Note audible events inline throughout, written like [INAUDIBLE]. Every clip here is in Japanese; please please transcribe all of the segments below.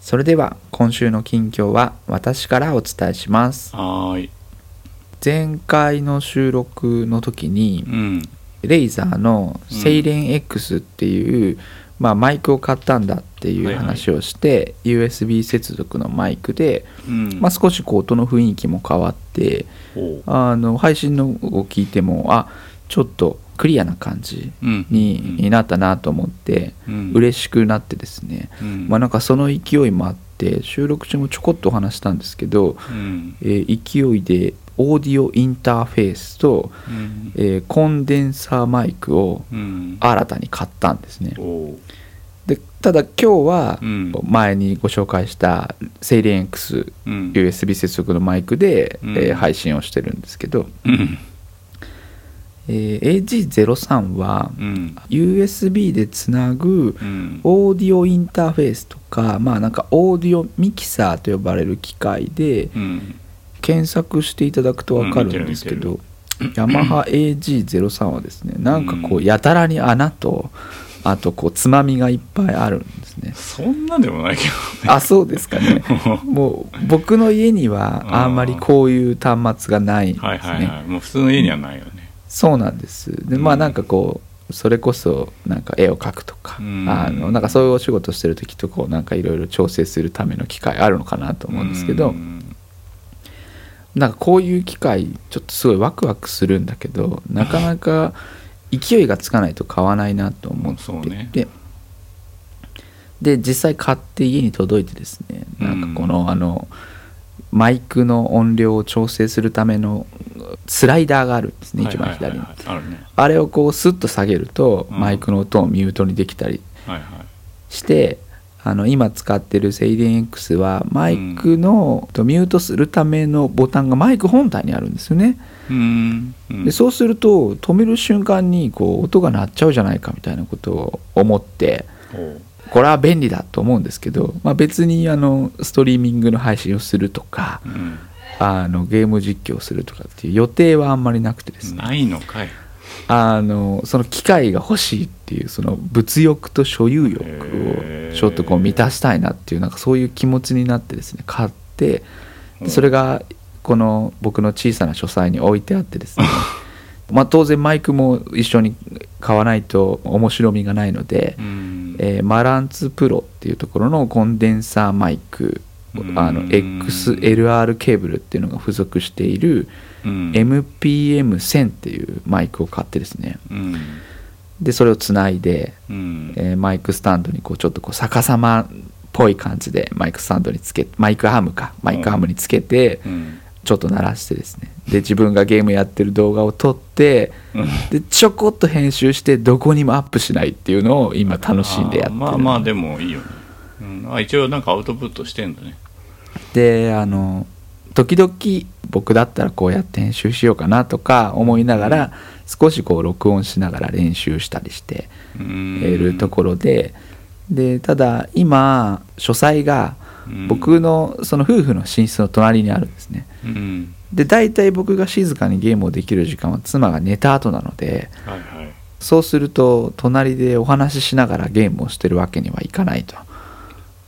それでは今週の近況は私からお伝えします。はーい。前回の収録の時にうん。レイザーのセイレン X っていう、まあ、マイクを買ったんだっていう話をして、USB 接続のマイクで、うん。まあ、少しこう音の雰囲気も変わってあの配信のを聞いてもあちょっとクリアな感じうん。に,、になったなと思ってうん、嬉しくなってですね、うん。まあ、なんかその勢いもあって収録中もちょこっとお話したんですけど、うん。えー勢いでオーディオインターフェースと、うん。えーコンデンサーマイクをうん。新たに買ったんですね。でただ今日はうん前にご紹介したセイレン X うん。USB 接続のマイクで、うんえー配信をしてるんですけど、うん。えー AG03 はうん。USB でつなぐうん。オーディオインターフェースとかまあなんかオーディオミキサーと呼ばれる機械でうん。検索していただくと分かるんですけど、ヤマハ AG03 はですねなんかこううんやたらに穴とあとこうつまみがいっぱいあるんですねそんなでもないけあそうですかね [LAUGHS] もう僕の家にはあんまりこういう端末がないんですど。ね、はいはいはい。もう普通の家にはないよね。そうなんです。でうん。まあなんかこうそれこそなんか絵を描くとか、うん。あのなんかそういうお仕事してる時とこうなんかいろいろ調整するための機械あるのかなと思うんですけど、うん。なんかこういう機械ちょっとすごいワクワクするんだけどなかなか勢いがつかないと買わないなと思っていね。て、で実際買って家に届いてですねなんかこの、あのマイクの音量を調整するためのスライダーがあるんですね一番左に、はいはい。はいはいあれをこうスッと下げるとうん。マイクの音をミュートにできたりはいはい。して、あの今使ってるセイレン X はマイクの、とミュートするためのボタンがマイク本体にあるんですよね、うん。うん。でそうすると止める瞬間にこう音が鳴っちゃうじゃないかみたいなことを思ってこれは便利だと思うんですけど、まあ、別にあのストリーミングの配信をするとかうん。あのゲーム実況をするとかっていう予定はあんまりなくてですねないのかい。あのその機械が欲しいっていうその物欲と所有欲をちょっとこう満たしたいなっていうなんかそういう気持ちになってですね買ってそれがこの僕の小さな書斎に置いてあってですね [LAUGHS] まあ当然マイクも一緒に買わないと面白みがないので、うん。えーマランツプロっていうところのコンデンサーマイクあのうん XLR ケーブルっていうのが付属しているうん MPM1000 っていうマイクを買ってですねうん。でそれをつないで、うん。えーマイクスタンドにこうちょっとこう逆さまっぽい感じでマイクスタンドにつけマイクハムかマイクハムにつけてうん。ちょっと鳴らしてですねで自分がゲームやってる動画を撮ってでちょこっと編集してどこにもアップしないっていうのを今楽しんでやってる。まあまあでもいいよね、うん、あ一応なんかアウトプットしてんだね。であの時々僕だったらこうやって編集しようかなとか思いながら少しこう録音しながら練習したりしてうん。いるところで。でただ今書斎がうん。僕のその夫婦の寝室の隣にあるんですね。うんで大体僕が静かにゲームをできる時間は妻が寝た後なのではいはい。そうすると隣でお話ししながらゲームをしてるわけにはいかないと。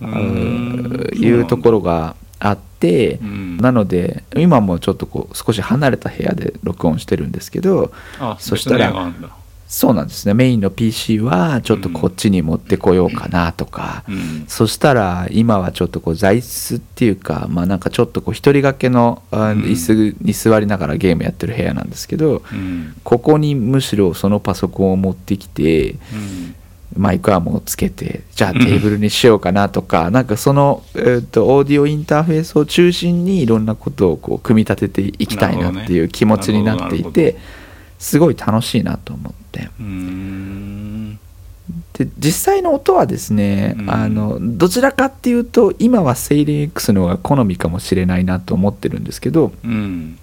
うん。いうところがあってうん。なので今もちょっとこう少し離れた部屋で録音してるんですけどあそしたらそうなんですね。メインの PC はちょっとこっちに持ってこようかなとか、うん。そしたら今はちょっとこう座椅子っていうかまあなんかちょっとこう一人掛けの椅子に座りながらゲームやってる部屋なんですけどうん。ここにむしろそのパソコンを持ってきてうん。マイクアームをつけてじゃあテーブルにしようかなとか、なんかその、えー、とオーディオインターフェースを中心にいろんなことをこう組み立てていきたいなっていう気持ちになっていてすごい楽しいなと思って。うん。で実際の音はですね、うん。あのどちらかっていうと今はセイリン X の方が好みかもしれないなと思ってるんですけどうん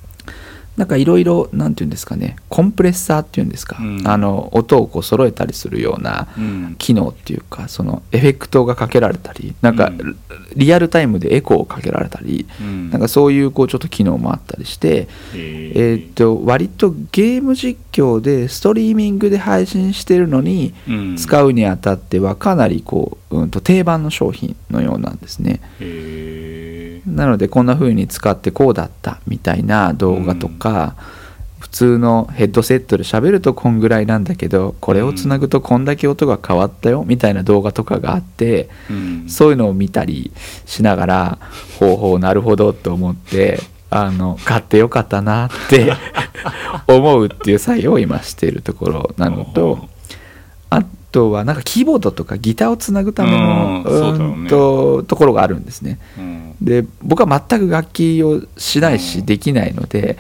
なんかいろいろなんていうんですかねコンプレッサーっていうんですか、うん。あの音をこう揃えたりするようなうん。機能っていうかそのエフェクトがかけられたりなんかうん。リアルタイムでエコーをかけられたりうん。なんかそういうこうちょっと機能もあったりして、ええーっと割とゲーム実況でストリーミングで配信してるのにうん。使うにあたってはかなりこう、うん、と定番の商品のようなんですね。へなのでこんな風に使ってこうだったみたいな動画とか、普通のヘッドセットで喋るとこんぐらいなんだけどこれをつなぐとこんだけ音が変わったよみたいな動画とかがあってえうん。そういうのを見たりしながらほうほうなるほどと思ってあの買ってよかったなって [LAUGHS] 思うっていう作業を今しているところなのとはなんかキーボードとかギターをつなぐためのとところがあるんですね。うん。で僕は全く楽器をしないしうん。できないので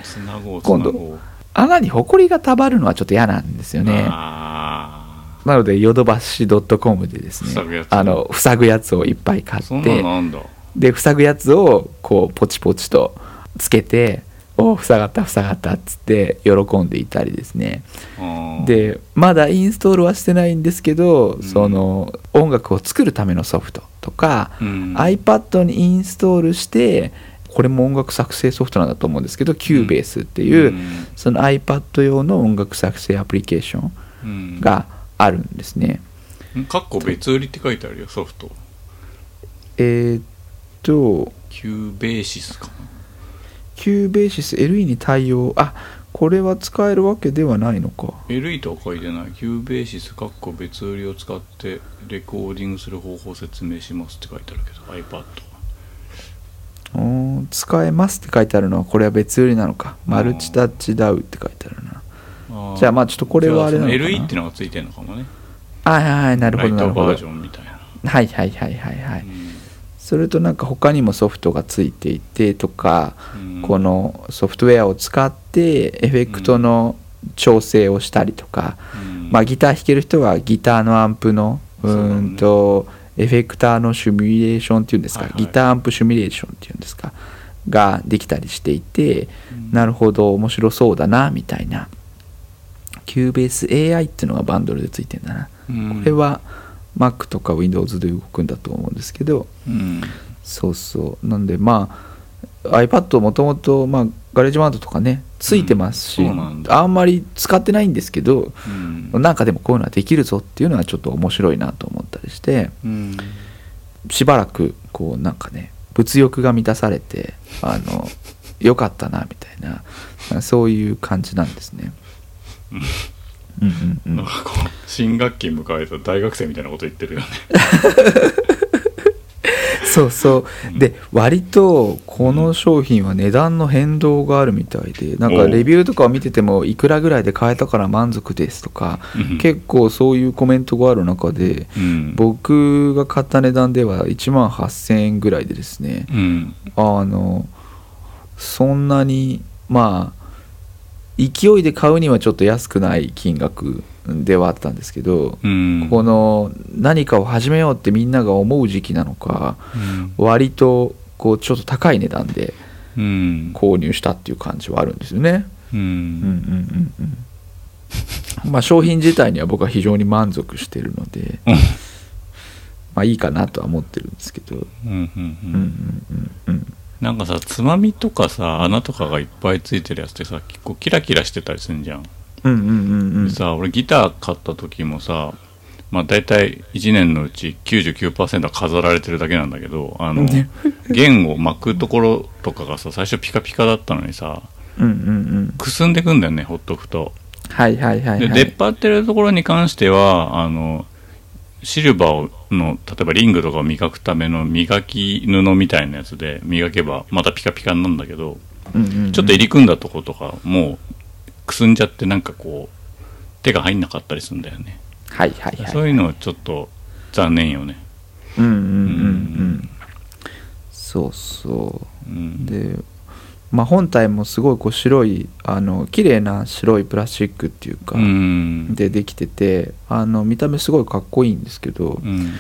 今度穴にホコリがたまるのはちょっと嫌なんですよね。あなのでヨドバシ .com でですね塞ぐやつあの塞ぐやつをいっぱい買ってで塞ぐやつをこうポチポチとつけて「お塞がった塞がった」っつって喜んでいたりですね。でまだインストールはしてないんですけど、ん。その音楽を作るためのソフトとか、うん。iPad にインストールしてこれも音楽作成ソフトなんだと思うんですけど Cubase っていう、うん。その iPad 用の音楽作成アプリケーションうん。があるんですね。かっこ別売りって書いてあるよソフト。えーっとキューベーシス LE に対応。あこれは使えるわけではないのか。LE とは書いてない。 Cubasis かっこ別売りを使ってレコーディングする方法を説明しますって書いてあるけど iPad おー使えますって書いてあるのはこれは別売りなのか。うんマルチタッチ DAW って書いてあるな。じゃあまあちょっとこれはあれなのかな。LE ってのがついてるのかもね。はいはいはいなるほどなるほど。トバージョンみたいな、はいはいはいはいはい。うんそれとなんか他にもソフトがついていてとかうん。このソフトウェアを使ってエフェクトの調整をしたりとか、うん。まあ、ギター弾ける人はギターのアンプのうんとエフェクターのシミュレーションっていうんですか、はいはい。ギターアンプシミュレーションっていうんですかができたりしていて、うん。なるほど面白そうだなみたいな。Cubase AI っていうのがバンドルでついてんだな、うん。これは Mac とか Windows で動くんだと思うんですけどうん。そうそう。なんでまあ iPad もともとまあ GarageBand とかねついてますし、うんんだ。あんまり使ってないんですけどうん。なんかでもこういうのはできるぞっていうのはちょっと面白いなと思ったりしてうん。しばらくこうなんかね物欲が満たされてあのよかったなみたいなそういう感じなんですね。うんうんうん。なんかこう新学期迎えた大学生みたいなこと言ってるよね。[LAUGHS] そうそう。で割とこの商品は値段の変動があるみたいでなんかレビューとかを見ててもいくらぐらいで買えたから満足ですとかうん結構そういうコメントがある中でうん。僕が買った値段では1万8000円ぐらいでですね。うん。あのそんなにまあ勢いで買うにはちょっと安くない金額ではあったんですけど、うん。この何かを始めようってみんなが思う時期なのかうん。割とこうちょっと高い値段でうん。購入したっていう感じはあるんですよね。ううんうんんうんうん。まあ商品自体には僕は非常に満足してるのでまあいいかなとは思ってるんですけど。うんうんうんうんなんかさつまみとかさ穴とかがいっぱいついてるやつってさ結構キラキラしてたりするじゃん、うんうんうんうん。でさ俺ギター買った時もさまあ大体1年のうち99%は飾られてるだけなんだけどあのね。弦を巻くところとかがさ最初ピカピカだったのにさうんうんうん。くすんでくんだよねほっとくと。はいはいはいはい。で出っ張ってるところに関してはあのシルバーの例えばリングとかを磨くための磨き布みたいなやつで磨けばまたピカピカになるんだけどうんうんうん。ちょっと入り組んだとことかもうくすんじゃってなんかこう手が入んなかったりするんだよね、はいはいはいそういうのはちょっと残念よね。うんうんうんううん。ん。そうそう。うん。でまあ、本体もすごいこう白いあの綺麗な白いプラスチックっていうか、うん。でできててあの見た目すごいかっこいいんですけど、うん。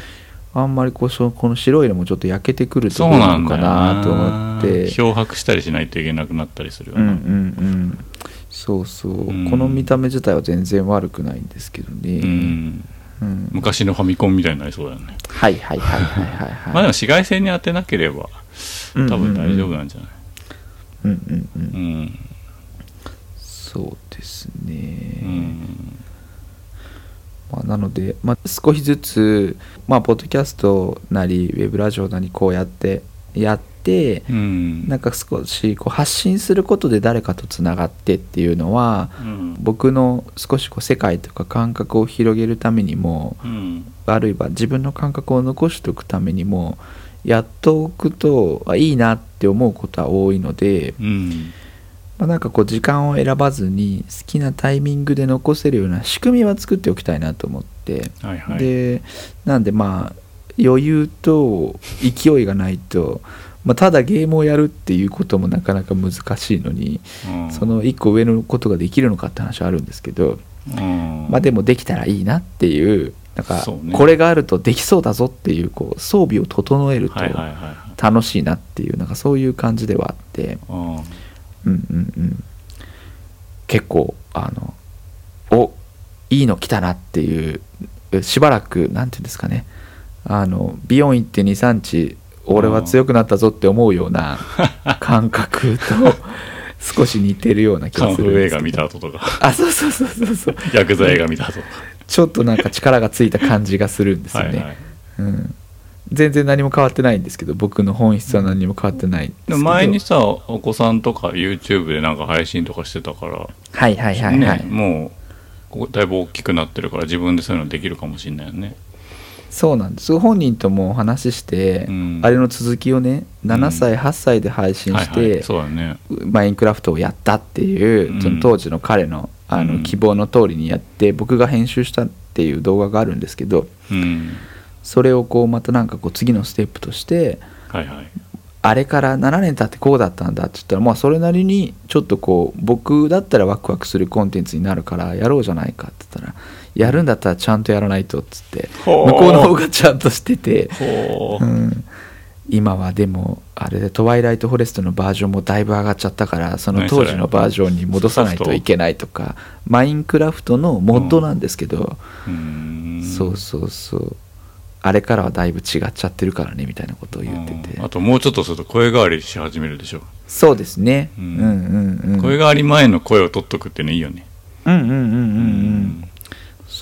あんまりこうそこの白いのもちょっと焼けてくるとそうどうなのかなと思って。漂白したりしないといけなくなったりするよな、うんうんうん。そうそう、うん。この見た目自体は全然悪くないんですけどね、うん。うん。昔のファミコンみたいになりそうだよね、はいはいはいはいはいはい。[LAUGHS] まあでも紫外線に当てなければ多分大丈夫なんじゃない？うんうんうんうんそうですうね、ん。まあ、なので、まあ、少しずつ、まあ、ポッドキャストなりウェブラジオなりこうやってやってうん。なんか少しこう発信することで誰かとつながってっていうのはうん。僕の少しこう世界とか感覚を広げるためにもうん。あるいは自分の感覚を残しておくためにもやっておくとあいいなって思うことは多いので、うん。まあ、なんかこう時間を選ばずに好きなタイミングで残せるような仕組みは作っておきたいなと思って、はいはい。でなんでまあ余裕と勢いがないと、まあ、ただゲームをやるっていうこともなかなか難しいのに、うん。その一個上のことができるのかって話はあるんですけど、うん。まあでもできたらいいなっていうなんかこれがあるとできそうだぞっていうこう装備を整えると楽しいなっていうなんかそういう感じではあって。うん。うんうんうん。結構あのおいいの来たなっていうしばらくなんていうんですかね。あの美容院行って23日俺は強くなったぞって思うような感覚と [LAUGHS] 少し似てるような気がカンフー映画するんですけど。見た後とか。あそうそうそうそうそう。ヤクザ映画見た後とか。ちょっとなんか力がついた感じがするんですよね、はいはい。うん、全然何も変わってないんですけど僕の本質は何も変わってないんですけど。前にさお子さんとか YouTube でなんか配信とかしてたからはいはいはいはい、ねもうだいぶ大きくなってるから自分でそういうのできるかもしれないよね。そうなんです。本人ともお話しして、うん。あれの続きをね7歳、8歳で配信して、はいはい。そうだね。マインクラフトをやったっていう、うん。その当時の彼のあの、うん。希望の通りにやって僕が編集したっていう動画があるんですけどうんそれをこうまたなんかこう次のステップとしてはいはい。あれから7年経ってこうだったんだって言ったらまあそれなりにちょっとこう僕だったらワクワクするコンテンツになるからやろうじゃないかって言ったらやるんだったらちゃんとやらないとっつって向こうの方がちゃんとしててほう、うん、今はでもあれで「トワイライト・フォレスト」のバージョンもだいぶ上がっちゃったからその当時のバージョンに戻さないといけないとかマインクラフトのモッドなんですけど、うーん。そうそうそうあれからはだいぶ違っちゃってるからねみたいなことを言ってて、うん。あともうちょっとすると声変わりし始めるでしょ、そうですね、ううんん、うんうん。声変わり前の声を取っとくっていうのいいよね。うんうんうんうんうん。うん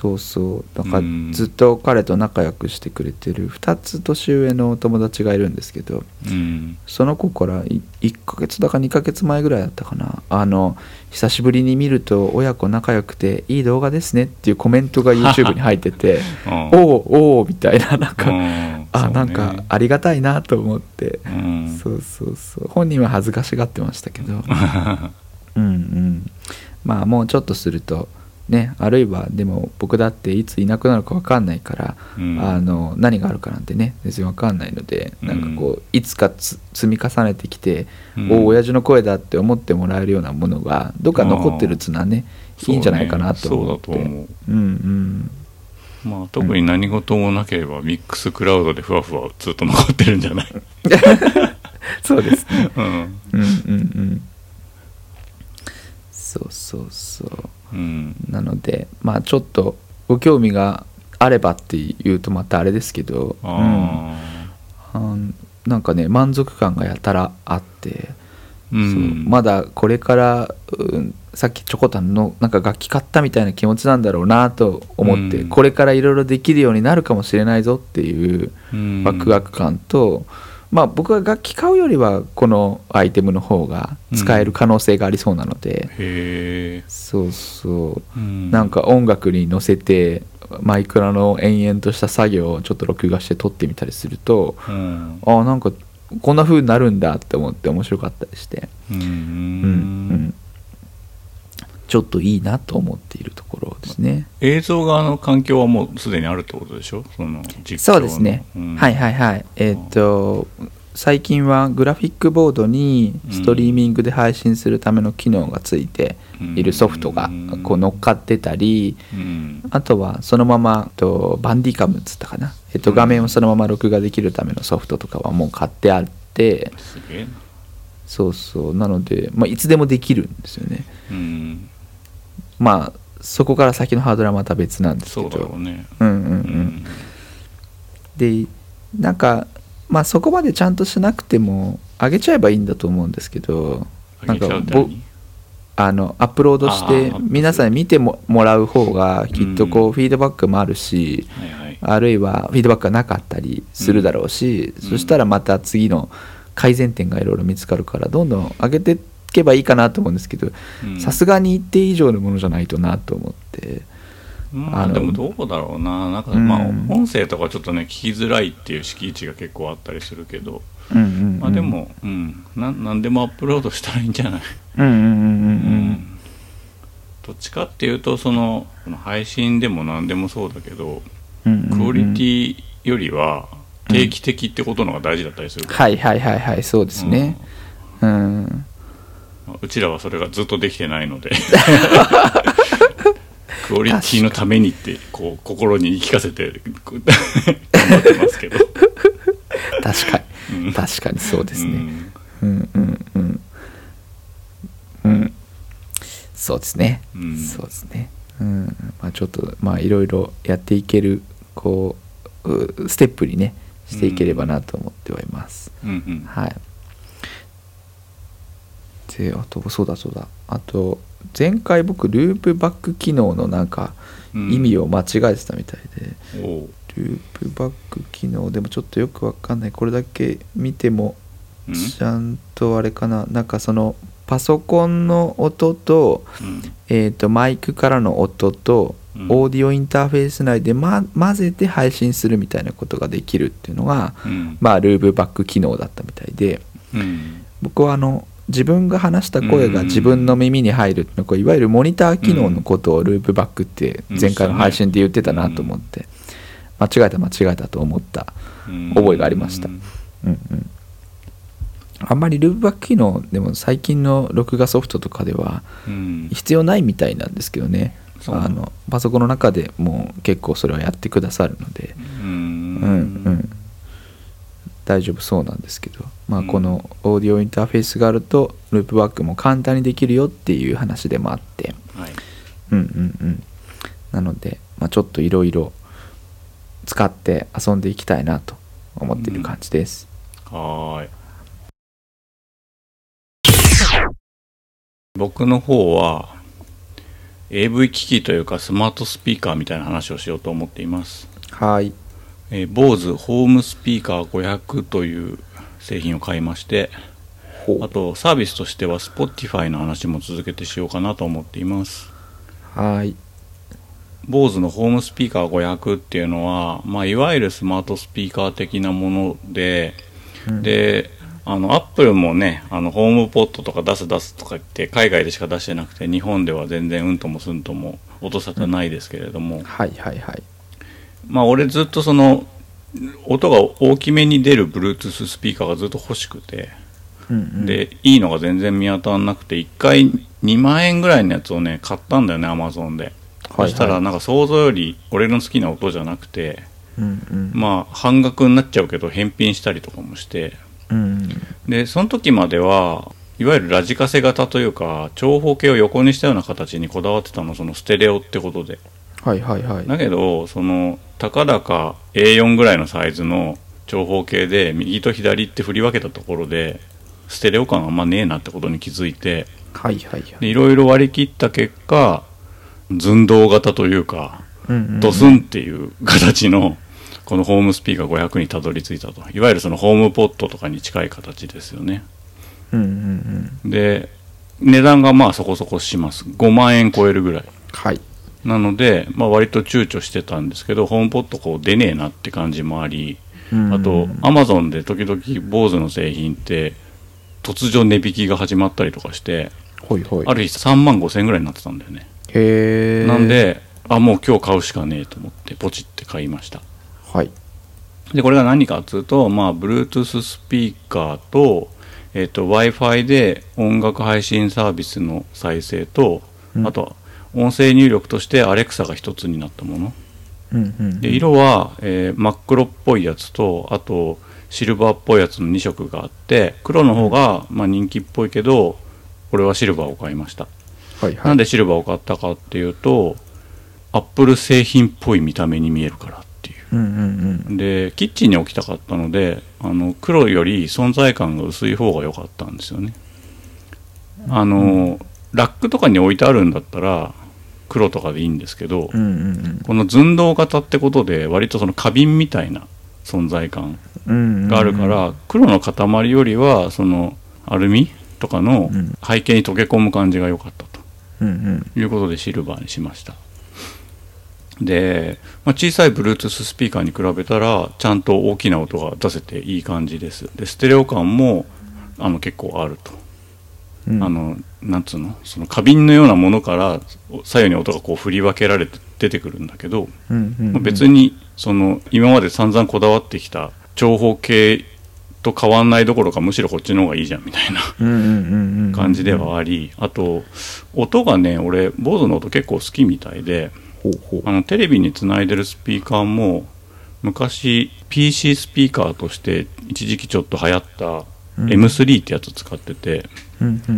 そうそう。だからうん。ずっと彼と仲良くしてくれてる2つ年上のお友達がいるんですけどうん。その子からい1ヶ月だか2ヶ月前ぐらいだったかな。あの久しぶりに見ると親子仲良くていい動画ですねっていうコメントが [LAUGHS] YouTube に入ってて [LAUGHS] うん。おうおうみたいななんか、うん。あね。なんかありがたいなと思って、うん。そうそうそう。本人は恥ずかしがってましたけど。[LAUGHS] うんうん。まあもうちょっとするとねあるいはでも僕だっていついなくなるか分かんないから、うん。あの何があるかなんてね全然分かんないのでなんかこういつかつ積み重ねてきて、うん。おお親父の声だって思ってもらえるようなものがどっか残ってるつなねいいんじゃないかなと思って。そうねそうだと思う。うんうん。まあ特に何事もなければミックスクラウドでふわふわずっと残ってるんじゃない？[LAUGHS] そうですね。[LAUGHS] うん。うんうんうん。そうそうそううん。なのでまあちょっとご興味があればっていうとまたあれですけど、うん。なんかね満足感がやたらあって、ーうそうんまだこれから、うんさっきチョコタンのなんか楽器買ったみたいな気持ちなんだろうなと思って、うん。これからいろいろできるようになるかもしれないぞっていううん。ワクワク感と、まあ僕は楽器買うよりはこのアイテムの方が使える可能性がありそうなので、へえそうそう。うん。なんか音楽に乗せてマイクラの延々とした作業をちょっと録画して撮ってみたりするとうん。ああなんかこんな風になるんだって思って面白かったりして、うん。うんうんちょっといいなと思っているところですね。映像側の環境はもうすでにあるってことでしょ？その実況の。そうですね、うん。はいはいはい。えーっと最近はグラフィックボードにストリーミングで配信するための機能がついているソフトがこう乗っかってたりうん。あとはそのままとバンディカムっつったかな、えっと、画面をそのまま録画できるためのソフトとかはもう買ってあって。そうそう。なので、まあ、いつでもできるんですよね。うんまあそこから先のハードルはまた別なんですけそうどだろうね。うんうんううんん。でなんかまあそこまでちゃんとしなくても上げちゃえばいいんだと思うんですけどあげちゃうってぼ何あのアップロードして皆さんに見てももらう方がきっとこううフィードバックもあるし、はいはい。あるいはフィードバックがなかったりするだろうし、うん。そしたらまた次の改善点がいろいろ見つかるからどんどん上げていけばいいかなと思うんですけどうん。さすがに一定以上のものじゃないとなと思って。まあでもどうだろうな。なんかうん。まあ音声とかちょっとね聞きづらいっていう敷地が結構あったりするけど。うんうんうんまあでもうん。ななんでもアップロードしたらいいんじゃない？うんうんうんうんうん。どっちかっていうとその配信でも何でもそうだけどうんうんうん。クオリティよりは定期的ってことの方が大事だったりするから、はいはいはいはいそうですね。うん。うちらはそれがずっとできてないので。[LAUGHS] クオリティのためにってこう心に言い聞かせて頑張ってますけど。確かうん。に確かにそうですね。うん。うんうんうん。うん。そうですね。うん。そうですね。うん。まあちょっとまあいろいろやっていけるこううステップにねしていければなと思ってはいます、うんうん。はいであとそうだそうだ。あと前回僕ループバック機能のなんかうん。意味を間違えてたみたいで、おう。ループバック機能でもちょっとよくわかんない。これだけ見てもうん。ちゃんとあれかな。なんかそのパソコンの音と,、うん。えー、とマイクからの音と、うん。オーディオインターフェース内で、ま、混ぜて配信するみたいなことができるっていうのが、うん。まあ、ループバック機能だったみたいで。うん。僕はあの自分が話した声がうん。自分の耳に入るってこういわゆるモニター機能のことをループバックって前回の配信で言ってたなと思って間違えた間違えたと思ったうん。覚えがありました。うんうん。うんあんまりループバック機能でも最近の録画ソフトとかではうん。必要ないみたいなんですけどね。あのパソコンの中でもう結構それはやってくださるので。うん。うんうん大丈夫そうなんですけど、まあ、うん。このオーディオインターフェースがあるとループバックも簡単にできるよっていう話でもあって。はい。うんうんうん。なので、まあ、ちょっといろいろ使って遊んでいきたいなと思っている感じです、はーい。僕の方は AV 機器というかスマートスピーカーみたいな話をしようと思っています、はいえー、BOSE ホームスピーカー500という製品を買いましてほあとサービスとしては Spotify の話も続けてしようかなと思っています。はい。BOSE のホームスピーカー500っていうのは、まあ、いわゆるスマートスピーカー的なもので、うん。であのアップルもねあのホームポットとか出す出すとか言って海外でしか出してなくて日本では全然うんともすんとも音沙汰ないですけれども、はいはいはいまあ俺ずっとその音が大きめに出る Bluetooth スピーカーがずっと欲しくて、うんうん。でいいのが全然見当たらなくて1回2万円ぐらいのやつをね買ったんだよね Amazon で、はいそしたらなんか想像より俺の好きな音じゃなくてうんうん。まあ半額になっちゃうけど返品したりとかもして。うん。でその時まではいわゆるラジカセ型というか長方形を横にしたような形にこだわってたのそのステレオってことではいはいはい。だけどそのたかだか A4 ぐらいのサイズの長方形で右と左って振り分けたところでステレオ感あんまねえなってことに気づいてはいはいはい。でいろいろ割り切った結果寸胴型というかうんうんドスンっていう形のこのホームスピーカー500にたどり着いたと。いわゆるそのホームポットとかに近い形ですよね。うんうんうん。で値段がまあそこそこします。5万円超えるぐらい。はいなので、まあ、割と躊躇してたんですけどホームポットこう出ねえなって感じもありうん。あとアマゾンで時々 BOSE の製品って突如値引きが始まったりとかしてほいほい。ある日3万5千円ぐらいになってたんだよね。へえなんであもう今日買うしかねえと思ってポチって買いました。はい。でこれが何かっつうと、まあ、Bluetooth スピーカーと,、えー、と w i f i で音楽配信サービスの再生と、うん。あとは音声入力として Alexa が一つになったもの。うんうんで色は、えー真っ黒っぽいやつとあとシルバーっぽいやつの2色があって黒の方が、まあ、人気っぽいけど俺はシルバーを買いました、はいはい。なんでシルバーを買ったかっていうとアップル製品っぽい見た目に見えるからっていう。うんうんうん。でキッチンに置きたかったのであの黒より存在感が薄い方が良かったんですよね。あの、ラックとかに置いてあるんだったら黒とかでいいんですけど、うんうんこの寸胴型ってことで割とその花瓶みたいな存在感うんがあるから、黒の塊よりはそのアルミとかのうん。背景に溶け込む感じが良かったと。うんうん。いうことでシルバーにしました。で、まあ、小さい Bluetooth スピーカーに比べたらちゃんと大きな音が出せていい感じです。でステレオ感もあの結構あると、うん。あのなんつうの？その花瓶のようなものから左右に音がこう振り分けられて出てくるんだけど、うんうんうん。まあ別にその今まで散々こだわってきた長方形と変わんないどころかむしろこっちの方がいいじゃんみたいな感じではありあと音がね俺 BOSE の音結構好きみたいであのテレビにつないでるスピーカーも昔 PC スピーカーとして一時期ちょっと流行ったうん M3 ってやつ使ってて、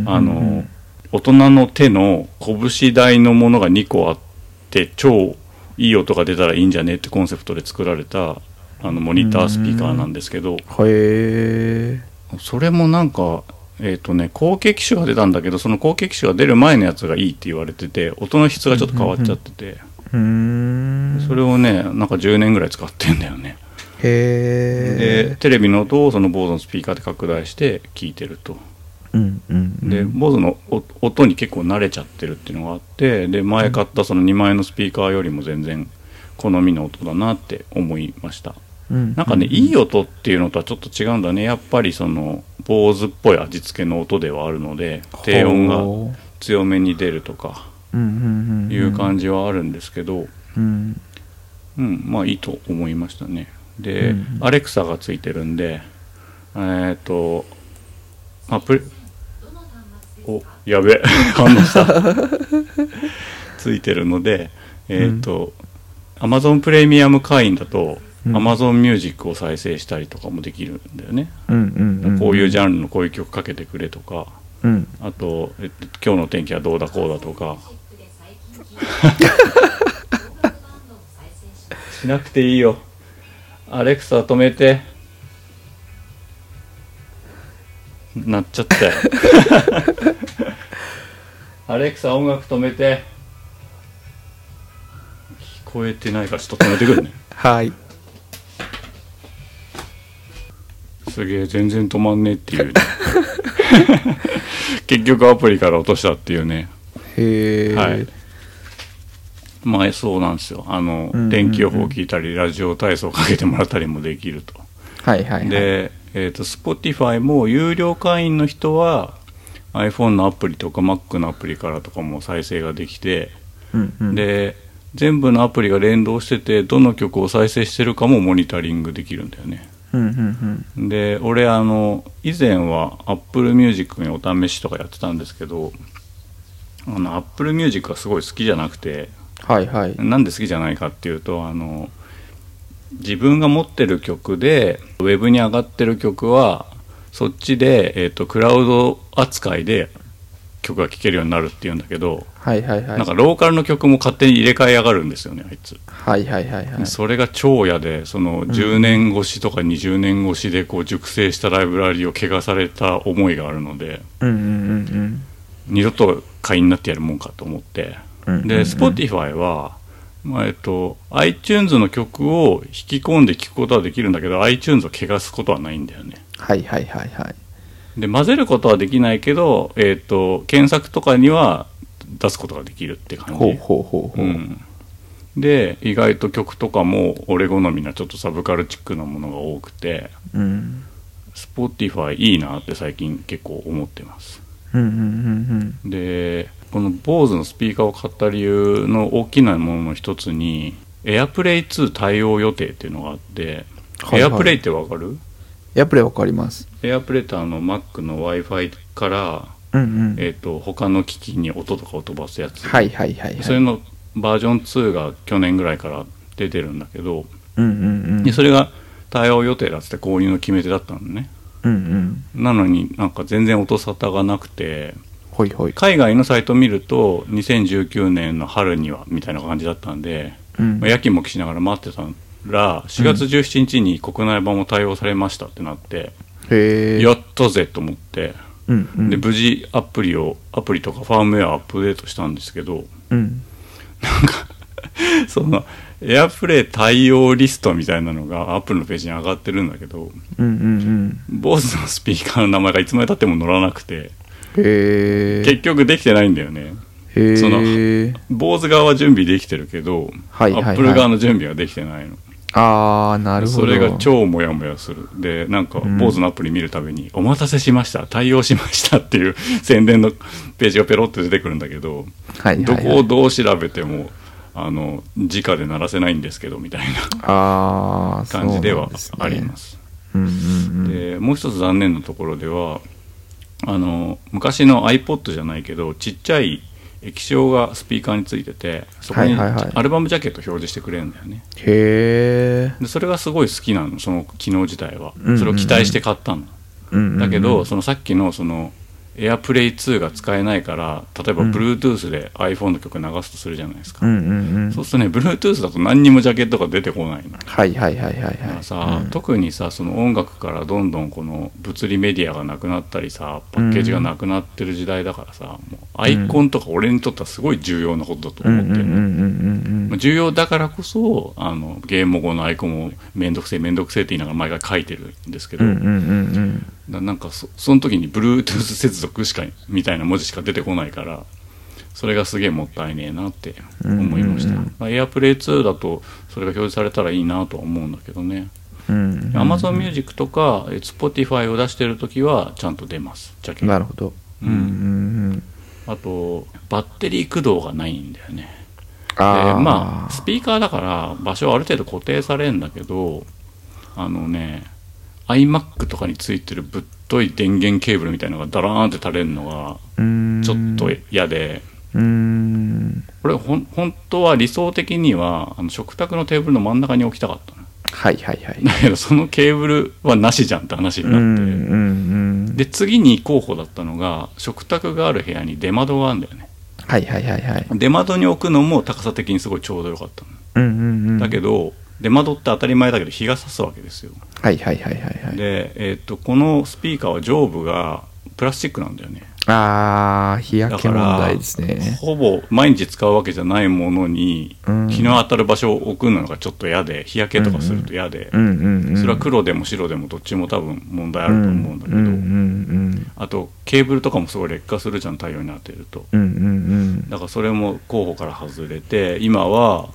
あの大人の手の拳大のものが2個あって超いい音が出たらいいんじゃねってコンセプトで作られたあのモニタースピーカーなんですけどそれもなんかえっ、とね後継機種が出たんだけどその後継機種が出る前のやつがいいって言われてて音の質がちょっと変わっちゃってて、それをねなんか10年ぐらい使ってんだよね。でへえテレビの音をその BOSE のスピーカーで拡大して聞いてると。うんうんで BOSE のお音に結構慣れちゃってるっていうのがあってで前買ったその2万円のスピーカーよりも全然好みの音だなって思いました。うんなんかねいい音っていうのとはちょっと違うんだね。やっぱりその BOSE っぽい味付けの音ではあるので低音がほ強めに出るとかううんうんうん。いう感じはあるんですけどうん。うんまあいいと思いましたねで、うんアレクサがついてるんでえっ、とアプリおやべえ [LAUGHS] 反応した。[LAUGHS] ついてるのでえっ、と、Amazon プレミアム会員だと、うん。Amazon ミュージックを再生したりとかもできるんだよね、うんうんうん。こういうジャンルのこういう曲かけてくれとか。うん。あと、えっと、今日の天気はどうだこうだとか。[LAUGHS] しなくていいよアレクサ止めて。なっちゃったよ。[LAUGHS] アレクサ音楽止めて。聞こえてないからちょっと止めてくるね。はい。すげえ全然止まんねえっていうね。[LAUGHS] 結局アプリから落としたっていうね。へえはいまあそうなんですよ。あの、うんうんうん。天気予報を聞いたりラジオ体操をかけてもらったりもできると。はいはいはい。で、えー、と Spotify も有料会員の人は iPhone のアプリとか Mac のアプリからとかも再生ができて、うんうん。で全部のアプリが連動しててどの曲を再生してるかもモニタリングできるんだよね。うんうんうん。で俺あの以前は Apple Music にお試しとかやってたんですけどあの Apple Music がすごい好きじゃなくてはいはい。なんで好きじゃないかっていうとあの自分が持ってる曲でウェブに上がってる曲はそっちで、えー、とクラウド扱いで曲が聴けるようになるっていうんだけど、はいはいはい。なんかローカルの曲も勝手に入れ替えやがるんですよねあいつ、はいはいはいはい。それが超嫌でその10年越しとか20年越しでこう熟成したライブラリーを汚された思いがあるのでうんうんうん二度と会員になってやるもんかと思って。うんうんうんで Spotify は、まあえっと、iTunes の曲を引き込んで聴くことはできるんだけど iTunes を汚すことはないんだよね。はいはいはいはい。で混ぜることはできないけど、えっと、検索とかには出すことができるって感じ。ほうほうほうほう。うん、で意外と曲とかも俺好みなちょっとサブカルチックなものが多くてうん、Spotify いいなって最近結構思ってます。うんうんうん。でこの BOSE のスピーカーを買った理由の大きなものの一つに AirPlay2 対応予定っていうのがあってはいはいエアプレイってわかる？エアプレイわかります。エアプレイってあの Mac の w i f i から、うんうん。えー、と他の機器に音とかを飛ばすやつ、はいはいはいはい。それのバージョン2が去年ぐらいから出てるんだけど、うんうんうん。でそれが対応予定だっつって購入の決め手だったのねうんうん。なのになんか全然音沙汰がなくてほいほい。海外のサイト見ると2019年の春にはみたいな感じだったんで、うんまあ、やきもきしながら待ってたら4月17日に国内版も対応されましたってなって、へえ。やったぜと思ってうんうん。で無事アプリをアプリとかファームウェアアップデートしたんですけどうん。[LAUGHS] そのエアプレイ対応リストみたいなのがアップルのページに上がってるんだけどうんうんうん。のスピーカーの名前がいつまでたっても載らなくてへえ。結局できてないんだよねへそのえ。BOSE 側は準備できてるけど、はいはいはいアップル側の準備はできてないのああ、なるほど。それが超モヤモヤするでなんかうん BOSE のアプリ見るたびに「お待たせしました対応しました」っていう [LAUGHS] 宣伝のページがペロって出てくるんだけど、はいはいはい、どこをどう調べてもあの直で鳴らせないんですけどみたいな感じではあります。うんうんうん。でもう一つ残念なところではあの昔の iPod じゃないけどちっちゃい液晶がスピーカーについててそこにアルバムジャケット表示してくれるんだよね。へえ。でそれがすごい好きなのその機能自体は。それを期待して買ったの、だけど、そのさっきのその AirPlay2 が使えないから例えばうん。Bluetooth で iPhone の曲流すとするじゃないですか、うんうんうん。そうするとね Bluetooth だと何にもジャケットが出てこないのはいはいはいはいだからはい。さ、うん。特にさその音楽からどんどんこの物理メディアがなくなったりさパッケージがなくなってる時代だからさ、もうアイコンとか俺にとってはすごい重要なことだとうん思ってるの、うんうんうんまあ重要だからこそあのゲーム後のアイコンをめんどくせえめんどくせえって言いながら毎回書いてるんですけど、うん。うんうんうんななんかそその時に Bluetooth 接続しかみたいな文字しか出てこないからそれがすげえもったいねえなって思いました、うんうんうんまあ、AirPlay2 だとそれが表示されたらいいなとは思うんだけどね、うん。うんうん。Amazon Music とかえ Spotify を出してる時はちゃんと出ますなるほど。うんうんうん。あとバッテリー駆動がないんだよねでああ。まあスピーカーだから場所はある程度固定されるんだけどあのね iMac とかについてるぶっとい電源ケーブルみたいなのがダラーンって垂れるのがちょっと嫌で。これ本当は理想的にはあの食卓のテーブルの真ん中に置きたかったのはいはいはい。だけどそのケーブルはなしじゃんって話にうんうなって、んうん。で次に候補だったのが食卓がある部屋に出窓があるんだよねはいはいはいはい。出窓に置くのも高さ的にすごいちょうどよかったの、うんうんうん。だけど出窓って当たり前だけど日が差すわけですよはいはいはいはいはい。で、えー、とこのスピーカーは上部がプラスチックなんだよねああ、日焼け問題ですね。ほぼ毎日使うわけじゃないものにうん日の当たる場所を置くのがちょっと嫌で日焼けとかすると嫌で、うんうんうん。それは黒でも白でもどっちも多分問題あると思うんだけど、うんうんうんあとケーブルとかもすごい劣化するじゃん太陽に当てるとうん。うんうんうん。だからそれも候補から外れて今は、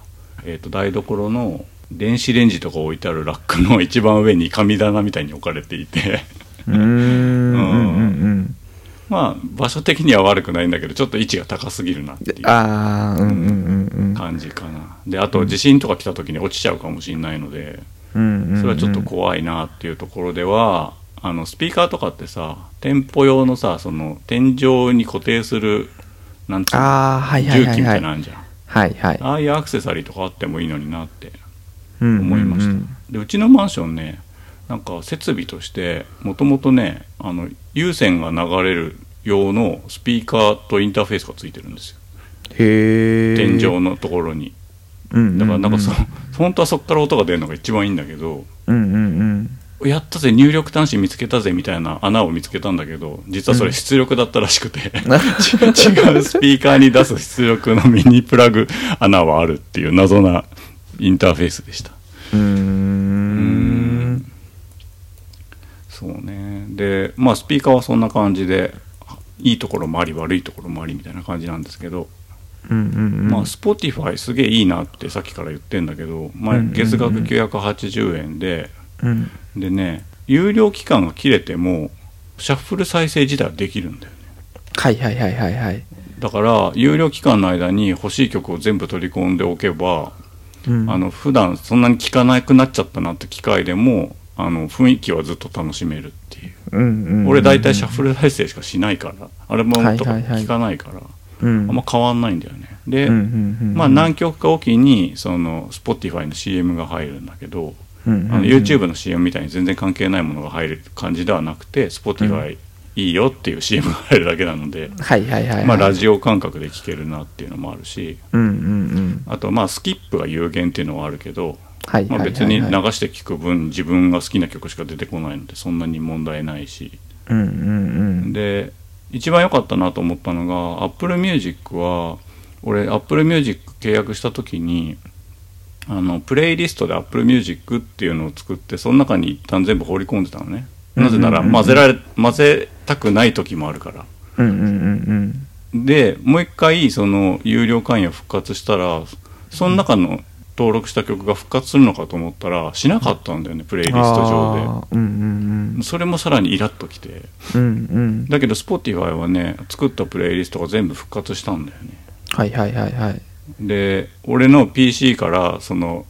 えー、と台所の電子レンジとか置いてあるラックの一番上に神棚みたいに置かれていてうんまあ場所的には悪くないんだけどちょっと位置が高すぎるなっていう。感じかなであと地震とか来た時に落ちちゃうかもしれないのでうんうんうんそれはちょっと怖いなっていうところではあのスピーカーとかってさ店舗用のさその天井に固定するなんつうのはいはい重機みたはい。なんじゃんはいはい。ああいうアクセサリーとかあってもいいのになって思思いました、でうちのマンションねなんか設備としてもともとねあの有線が流れる用のスピーカーとインターフェースがついてるんですよへえ。天井のところにうん。だからなんかそ、[LAUGHS] 本当はそこから音が出るのが一番いいんだけどうんうんうん。やったぜ入力端子見つけたぜみたいな穴を見つけたんだけど実はそれ出力だったらしくて、ち [LAUGHS] 違うスピーカーに出す出力のミニプラグ穴はあるっていう謎なインターフェースでしたうーん。そうねでまあスピーカーはそんな感じでいいところもあり悪いところもありみたいな感じなんですけど、うんうんうん。まあ Spotify すげえいいなってさっきから言ってんだけど、まあ、うんうんうん月額980円で、うん。でね有料期間が切れてもシャッフル再生自体はできるんだよねはいはいはいはいはい。だから有料期間の間に欲しい曲を全部取り込んでおけばうんあの普段そんなに聞かなくなっちゃったなって機械でもあの雰囲気はずっと楽しめるっていう、うんうんうん俺大体シャッフル再生しかしないから。アルバムとかはいはいはい。聞かないから、うん。あんま変わんないんだよね。で、うんうんうんまあ何曲かおきにその Spotify の CM が入るんだけど、うんうんうん。あの YouTube の CM みたいに全然関係ないものが入る感じではなくて Spotify いいよっていう CM が入るだけなので、はいはいはいはい。まあラジオ感覚で聴けるなっていうのもあるし。うんうんうん。あとまあスキップが有限っていうのはあるけど、はいはいはいはいまあ、別に流して聴く分自分が好きな曲しか出てこないのでそんなに問題ないし。うんうんうん。で一番良かったなと思ったのが Apple Music は俺 Apple Music 契約した時にあのプレイリストで Apple Music っていうのを作ってその中に一旦全部放り込んでたのね。なぜならうんうんうん混ぜられ混ぜたくない時もあるから。うんうんうん。でもう一回その有料会員を復活したらその中の登録した曲が復活するのかと思ったらしなかったんだよねプレイリスト上あーうんうんでそれもさらにイラッときて。うんうん。うんだけど Spotify はね作ったプレイリストが全部復活したんだよね。はいはいはいはい。で俺の PC からその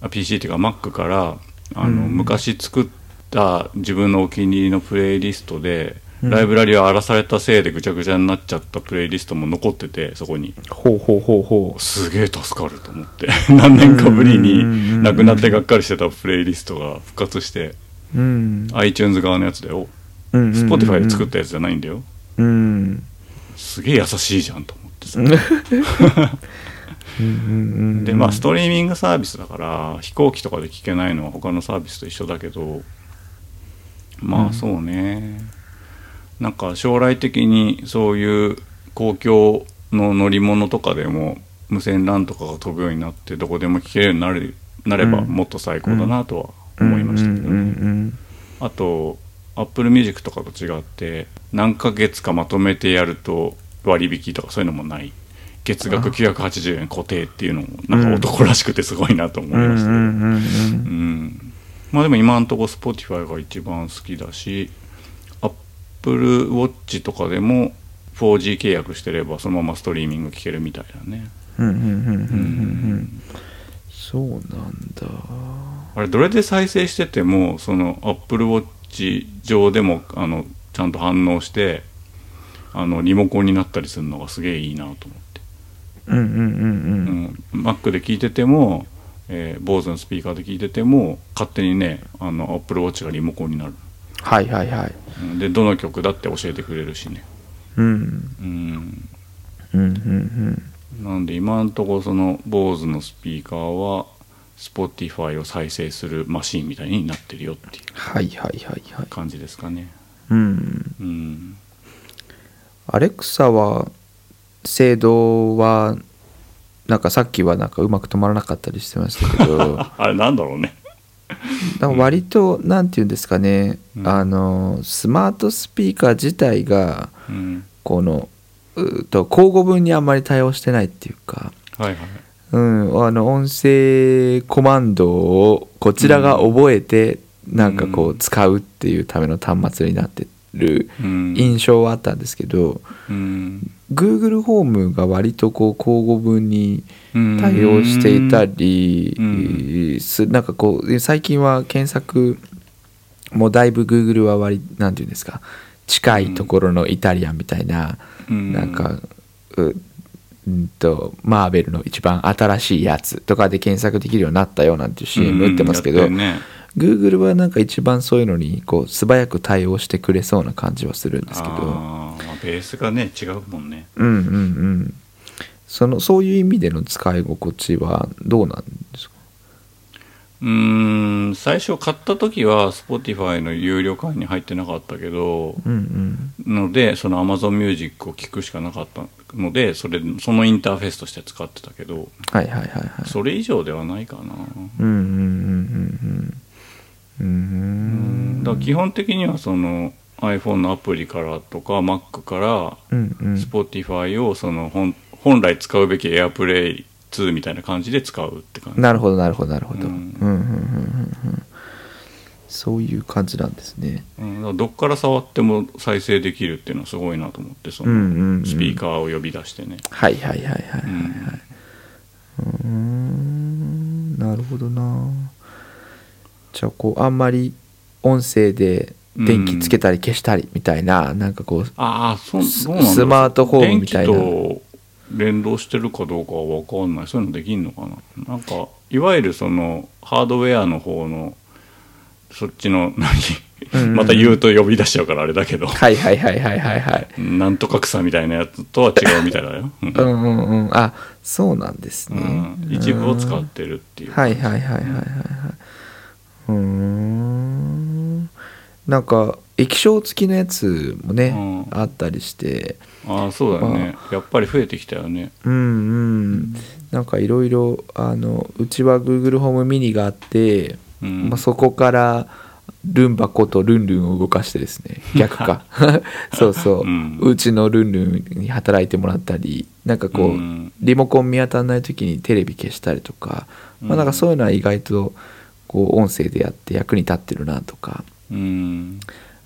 あ PC っていうか Mac からあの、うん。昔作った自分のお気に入りのプレイリストで、うんライブラリを荒らされたせいでぐちゃぐちゃになっちゃったプレイリストも残っててそこに。ほうほうほうほすげえ助かると思って。[LAUGHS] 何年かぶりにうんうんうんうんなくなってがっかりしてたプレイリストが復活してううん。iTunes 側のやつだよ。うんうんうん Spotify で作ったやつじゃないんだよ。うんすげえ優しいじゃんと思って。さうんうんうんでまあストリーミングサービスだから飛行機とかで聞けないのは他のサービスと一緒だけどまあそうね、なんか将来的にそういう公共の乗り物とかでも無線 LAN とかが飛ぶようになってどこでも聞けるようになるなればうん。もっと最高だなとは思いました。けどねうんあと Apple Music とかと違って何ヶ月かまとめてやると割引とかそういうのもない。月額980円固定っていうのもなんか男らしくてすごいなと思いました。まあでも今のところ Spotify が一番好きだし Apple Watch とかでも 4G 契約してればそのままストリーミング聞けるみたいだね。うんうんうんうんうんそうなんだ。あれどれで再生しててもその Apple Watch 上でもあのちゃんと反応してあのリモコンになったりするのがすげえいいなと思って、うんうんうんううんん、Mac で聞いてても、えー、Bose のスピーカーで聞いてても勝手にねあの Apple Watch がリモコンになるはいはいはい。うんでどの曲だって教えてくれるしね。うん。うん。うんうんなんで今のところその Bose のスピーカーは Spotify を再生するマシンみたいになってるよっていうはいはいはいはい。感じですかね。うん。うん。アレクサは精度はなんかさっきはなんかうまく止まらなかったりしてましたけど。[LAUGHS] あれなんだろうね [LAUGHS] 割となんていうんですかね、うん。あのスマートスピーカー自体がうん。このと交互分にあんまり対応してないっていうか、はいはい。うん、あの音声コマンドをこちらが覚えてなんかこううん使うっていうための端末になってるうん。印象はあったんですけど、うん、Google ホームが割とこう交互分にうん対応していたりうん。すなんかこう最近は検索もだいぶ Google は割なんていうんですか近いところのイタリアンみたいな、うん。なんかううんとマーベルの一番新しいやつとかで検索できるようになったよなんていう CM 打ってますけど、うんね Google はなんか一番そういうのにこう素早く対応してくれそうな感じはするんですけど。あーまあベースがね違うもんね。うんうんうん。そのそういう意味での使い心地はどうなんですか？うーん最初買った時は Spotify の有料会員に入ってなかったけどうんうん。のでその Amazon Music を聞くしかなかったのでそれそのインターフェースとして使ってたけどはいはいはいはい。それ以上ではないかな。うんうんうんうんうんうん。だから基本的にはその iPhone のアプリからとか Mac から Spotify をその本本来使うべき AirPlay 2みたいな感じで使うって感じ。なるほどなるほどなるほど、ううんん、うんうんうんうん。そういう感じなんですね。うん、だからどっから触っても再生できるっていうのはすごいなと思ってそのスピーカーを呼び出してね、はいはいはいはいはいはい。うん。うーん。ほどなじゃあこうあんまり音声で電気つけたり消したりみたいな、なんかこうああそそうなんだスマートフォームみたいな。電気と連動してるかどうかは分かんない。そういうのできんのかな。なんかいわゆるそのハードウェアの方のそっちの何、うん。うんまた言うと呼び出しちゃうからあれだけど。はいはいはいはいはいはい。なんとか草みたいなやつとは違うみたいだよ、うん。うんうんうん。あそうなんですね、うん。一部を使ってるっていう。はいはいはいはいはいはい。うーん。なんか液晶付きのやつもね、うん。あったりして。ああそうだよね。やっぱり増えてきたよね。うんうん。なんかいろいろあのうちは Google ホームミニがあって、うん。まあ、そこからルンバことルンルンを動かしてですね。[LAUGHS] 逆か。[LAUGHS] そうそう、ううんちのルンルンに働いてもらったりなんかこう、うん。リモコン見当たらない時にテレビ消したりとか、まあ、なんかそういうのは意外とこう音声でやって役に立ってるなとか。うん。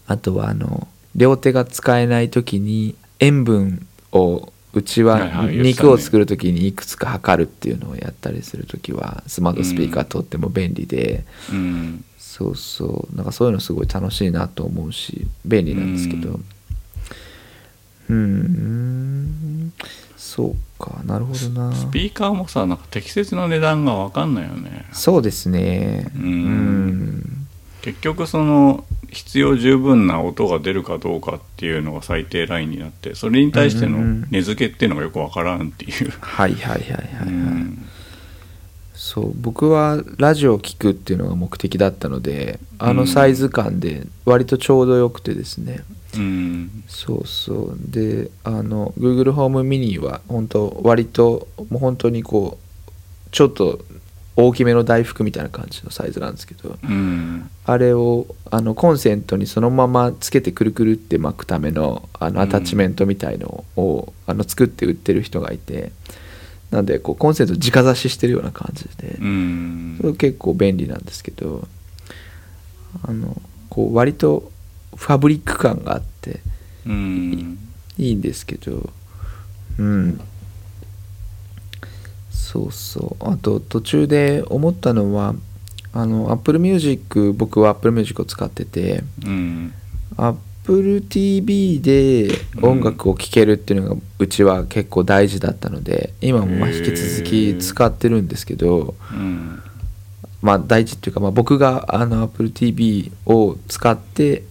あとはあの両手が使えない時に塩分をうちは肉を作る時にいくつか測るっていうのをやったりする時はスマートスピーカーとっても便利で、うん。そうそう。なんかそういうのすごい楽しいなと思うし便利なんですけど。うーんそうかなるほどな。スピーカーもさなんか適切な値段が分かんないよね。そうですね。うん。うん結局その必要十分な音が出るかどうかっていうのが最低ラインになってそれに対しての値付けっていうのがよく分からんっていう、はいはいはいはいはい、うん。そう僕はラジオを聴くっていうのが目的だったのであのサイズ感で割とちょうどよくてですね、うんそうそう。であの Google ホームミニは本当割ともう本当にこうちょっと大きめの大福みたいな感じのサイズなんですけどうん。あれをあのコンセントにそのままつけてくるくるって巻くためのあのアタッチメントみたいのを、あの作って売ってる人がいてなんでこうコンセント直差ししてるような感じで、うん。それ結構便利なんですけどあのこう割とファブリック感があってうん。いいんですけどうん。そうそう。あと途中で思ったのはあの Apple Music 僕は Apple Music を使っててうん、Apple TV で音楽を聴けるっていうのがうちは結構大事だったので今もまあ引き続き使ってるんですけど、うん。まあ大事っていうか、まあ、僕があの Apple TV を使って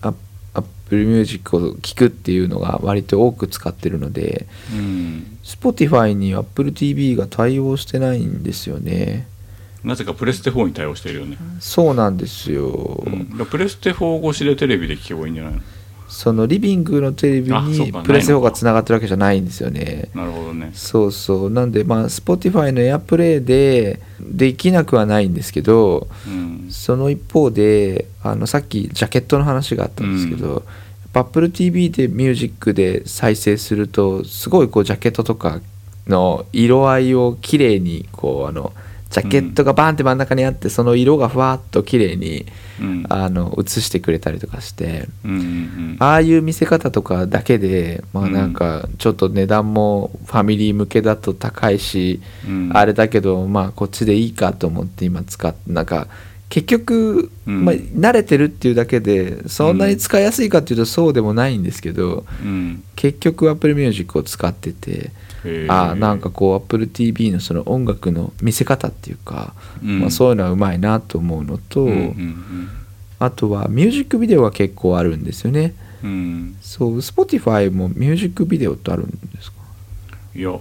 ア Apple Music を聴くっていうのが割と多く使ってるのでうん、Spotify に Apple TV が対応してないんですよね。なぜかプレステ4に対応してるよね、そうなんですよ、うん、プレステ4越しでテレビで聞けばいいんじゃないの？そのリビングのテレビにプレステ4ないのか。がつながってるわけじゃないんですよね。なるほどね。そうそう。なんでまあ Spotify の AirPlay でできなくはないんですけどうん。その一方であのさっきジャケットの話があったんですけど、うん。やっぱ Apple TV でミュージックで再生するとすごいこうジャケットとかの色合いを綺麗にこうあのジャケットがバーンって真ん中にあってその色がふわっと綺麗にうん。あの映してくれたりとかしてうんうんああいう見せ方とかだけでまあなんかちょっと値段もファミリー向けだと高いし、うん。あれだけどまあこっちでいいかと思って今使ってなんか結局、うん。まあ、慣れてるっていうだけでそんなに使いやすいかっていうとそうでもないんですけど、うん。結局 Apple Music を使ってて、ああなんかこう Apple TV のその音楽の見せ方っていうか、うん。まあ、そういうのはうまいなと思うのと、うんうんあとはミュージックビデオは結構あるんですよね。うん。うんそう Spotify もミュージックビデオってあるんですか？いや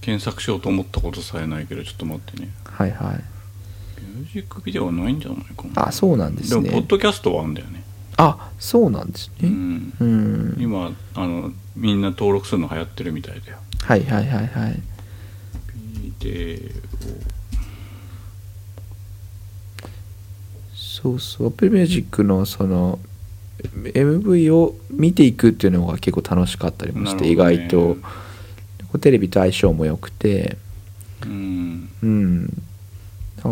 検索しようと思ったことさえないけどちょっと待ってね。はいはい。ミュージックビデオはないんじゃないかな。あそうなんですでもポッねドキャストはあるんだよね。あそうなんですね。うん。うん。今あのみんな登録するの流行ってるみたいだよはいはいはいはい。ビデそうそう。Apple Music のその MV を見ていくっていうのが結構楽しかったりもして、ね。外と。こうテレビと相性も良くて。オうん。うん。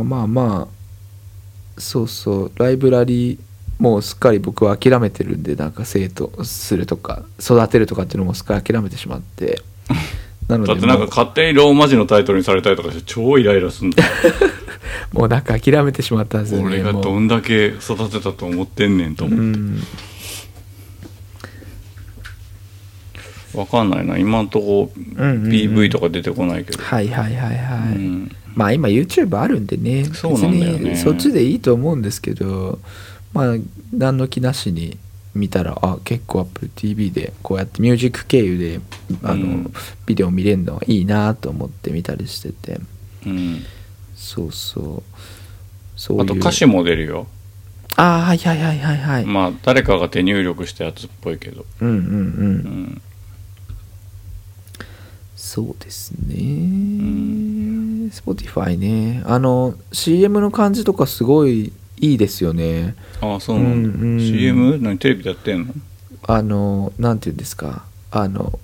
まあまあそうそう。ライブラリーもうすっかり僕は諦めてるんでなんか生徒するとか育てるとかっていうのもすっかり諦めてしまって [LAUGHS] なのでだってなんか勝手にローマ字のタイトルにされたりとかして超イライラすんだよ。[LAUGHS] もうなんか諦めてしまったんですよね俺がどんだけ育てたと思ってんねんとう思って、ん。わかんないな。今んとこうんうんうん。PV とか出てこないけど、はいはいはいはい、うん。まあ今 YouTube あるんでね。そうなんだよね。別にそっちでいいと思うんですけどまあ何の気なしに見たらあ結構 AppleTV でこうやってミュージック経由であの、うん。ビデオ見れるのはいいなと思って見たりしてて。うん。そうそう。そうあと歌詞も出るよ。ああはいはいはいはいはい、まあ誰かが手入力したやつっぽいけど、うんうんうん、うん、そうですね、ん。Spotify ね。あの CM の感じとかすごいいいですよね。ああそうなんだ、うんうん。CM? 何テレビでやってんの？あのなんていうんですか。あの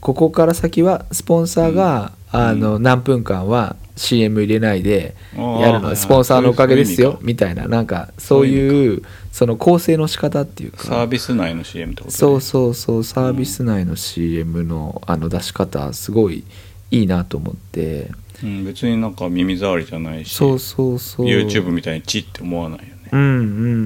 ここから先はスポンサーが、うん。あの何分間は CM 入れないでやるの。はスポンサーのおかげですよ。みたいな。なんかそういうその構成の仕方っていうサーかビス内の CM ってことね。そうそうそう。サービス内の CM のあの出し方すごいいいなと思ってうん、別になんか耳障りじゃないしそうそうそう。YouTube みたいにチって思わないよね。うんう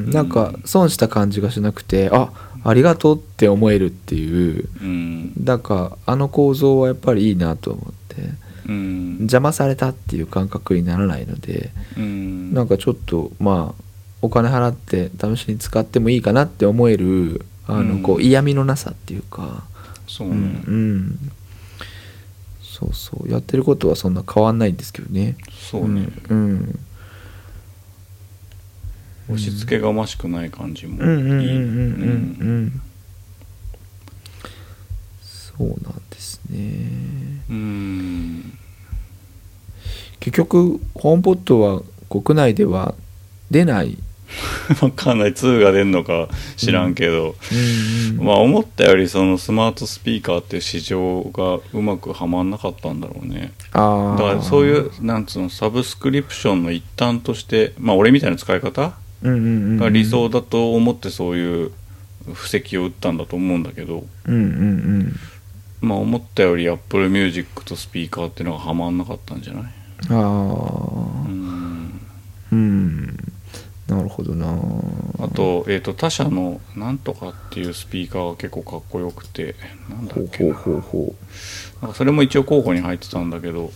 ん。なんか損した感じがしなくてあありがとうって思えるっていう。うん。なんかあの構造はやっぱりいいなと思って。うん。邪魔されたっていう感覚にならないのでうん。なんかちょっとまあお金払って試しに使ってもいいかなって思えるあうん。のこう嫌味のなさっていうか、そうね、うんうんそうそう。やってることはそんな変わんないんですけどね。そうね、うん。うん。押し付けがましくない感じもいいうんそうなんですね。うん。結局ホームポットは国内では出ない [LAUGHS] 分かんない2が出んのか知らんけど、うんうんまあ思ったよりそのスマートスピーカーっていう市場がうまくはまんなかったんだろうね。だからそういうなんつうのサブスクリプションの一端としてまあ俺みたいな使い方が理想だと思ってそういう布石を打ったんだと思うんだけど。うんうんうん。まあ思ったより Apple Music とスピーカーっていうのがはまんなかったんじゃない？ああうん。うんなるほどな。あと,、えー、と他社のなんとかっていうスピーカーが結構かっこよくてなんだっけな。ほうほうそれも一応候補に入ってたんだけど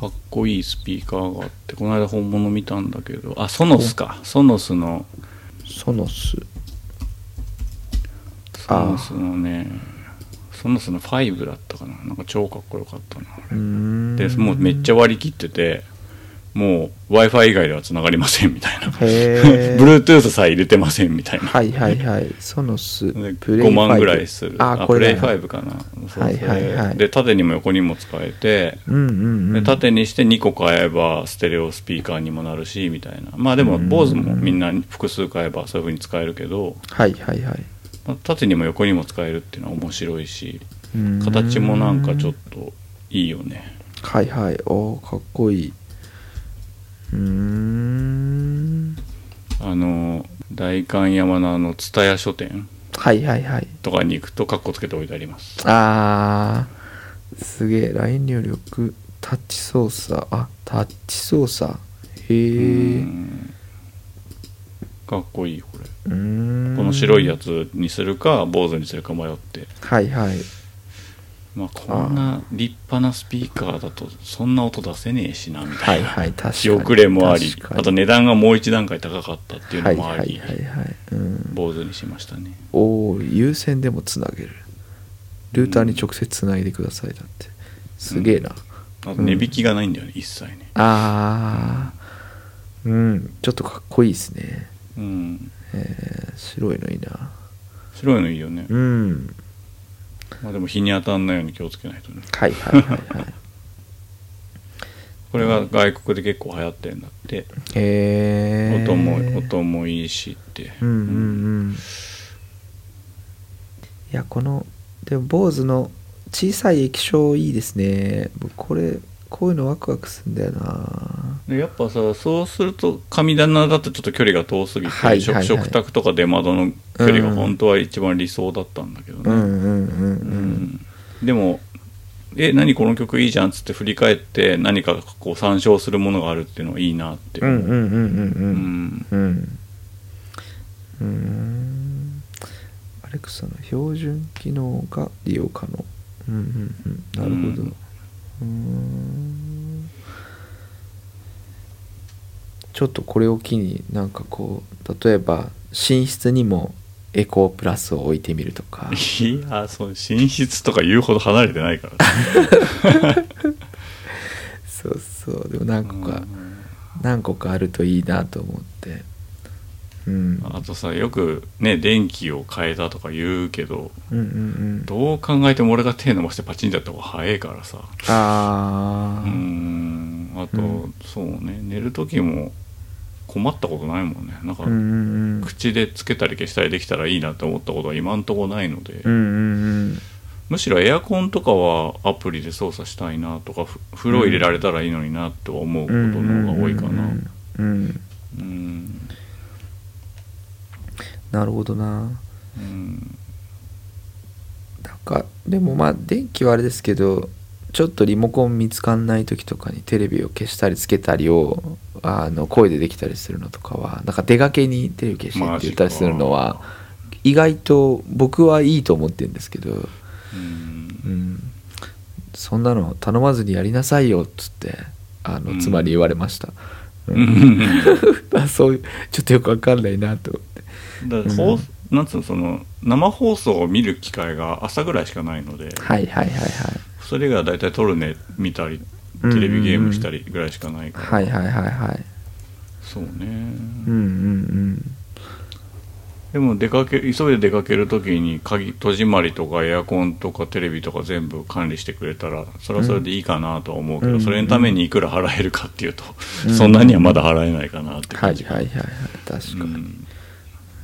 かっこいいスピーカーがあってこの間本物見たんだけどあソノスか。ソノスの。うソノス。ソノスのねソノスの5だったかな。なんか超かっこよかったなうーん。でもうめっちゃ割り切っててもう w i f i 以外では繋がりませんみたいな。[LAUGHS] Bluetooth さえ入れてませんみたいな。はいはいはい。ソノスでプレイ5万ぐらい5する。あプレイ5かな。そうはいはいはい。で縦にも横にも使えてうんうんうん。で縦にして2個買えばステレオスピーカーにもなるしみたいな。まあでも BOSE もみんな複数買えばそういう風に使えるけど、はいはいはい。まあ縦にも横にも使えるっていうのは面白いし形もなんかちょっといいよね。はいはい。おーかっこいいうーん。あの代官山のあの蔦屋書店。はいはいはい。とかに行くとカッコつけておいてあります。あー。すげえ。LINE 入力タッチ操作。あタッチ操作。へえかっこいいよこれ。この白いやつにするか坊主にするか迷って。はいはいまあこんな立派なスピーカーだとそんな音出せねえしなみたはいいな。はい確か仕に遅れもあり。あと値段がもう一段階高かったっていうのもあり。はいはいはい。はい、うん、坊主にしましたね。おお有線でもつなげる。ルーターに直接つないでくださいだって。すげえな、あと値引きがないんだよね一切ね。ああうん。ちょっとかっこいいですね。うん。えー、白いのいいな。白いのいいよね。うんまあでも日に当たんないように気をつけないとね。はいはいはいはい。これが外国で結構流行ってんだって。へえ音も音もいいしって。うんうんうん。いやこのでも坊主の小さい液晶いいですね。僕これこういうのワクワクするんだよな。でやっぱさそうすると神棚だとちょっと距離が遠すぎて、はいはいはい。食食卓とか出窓の距離が本当は一番理想だったんだけどね、うんうんでもえ何この曲いいじゃんっつって振り返って何かこう参照するものがあるっていうのはいいなって。うんうんうんうんううん。んうん。うーん。アレクサの標準機能が利用可能。うんうんうん。なるほど。うんうーん。ちょっとこれを機になんかこう例えば寝室にもエコープラスを置いてみるとか。[LAUGHS] いやそう寝室とか言うほど離れてないから [LAUGHS] そうそう。でも何個かうん。何個かあるといいなと思ってうん。あとさよくね電気を変えたとか言うけどうんうんうん。どう考えても俺が手伸ばしてパチンってやった方が早いからさ。うああん。あと、うん。そうね。寝る時も困ったことないもんね。なんか、うんうんうん。口でつけたり消したりできたらいいなって思ったことは今んとこないので、うんうんうん。むしろエアコンとかはアプリで操作したいなとかふ風呂入れられたらいいのになとは思うことの方が多いかな。うんうん。うんなるほどな。うん。なんかでもまあ電気はあれですけどちょっとリモコン見つかんない時とかにテレビを消したりつけたりをあの声でできたりするのとかはなんか出かけにテレビ消してって言ったりするのは意外と僕はいいと思ってるんですけど、うん。うん、そんなの頼まずにやりなさいよっつってあうんの妻に言われました、ううん。[LAUGHS] そういうちょっとよくわかんないなとだから放なんつうのその生放送を見る機会が朝ぐらいしかないので、はいはいはいはい。それが大体トルネ見たりテレビゲームしたりぐらいしかないから、はいはいはいはい。そうね、うんうんでも出かけ急いで出かける時に鍵戸締まりとかエアコンとかテレビとか全部管理してくれたらそれはそれでいいかなとは思うけど、うん。それのためにいくら払えるかっていうと、うん。そんなにはまだ払えないかなっては感じ。いはいはいはい。確かに。うん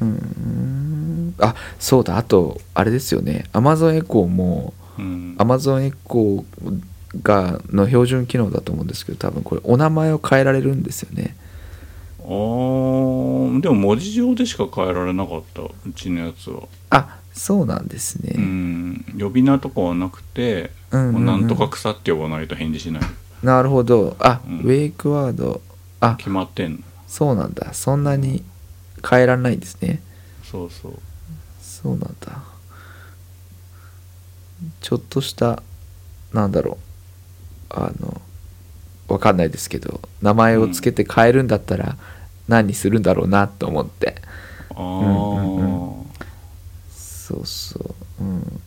うん。あそうだ。あとあれですよね。Amazon エコーもうん、Amazon エコーがの標準機能だと思うんですけど多分これお名前を変えられるんですよね。あーでも文字上でしか変えられなかった。うちのやつは、あそうなんですね。うん、呼び名とかはなくて、うんなんとか草って呼ばないと返事しない。なるほど。あ、うん。ウェイクワード。あ決まってんの。そうなんだ。そんなに変えられないんですね。そうそう。そうなんだ。ちょっとしたなんだろう。あのわかんないですけど名前をつけて変えるんだったら何にするんだろうなと思って、ああ、うんうんそうそう。うん。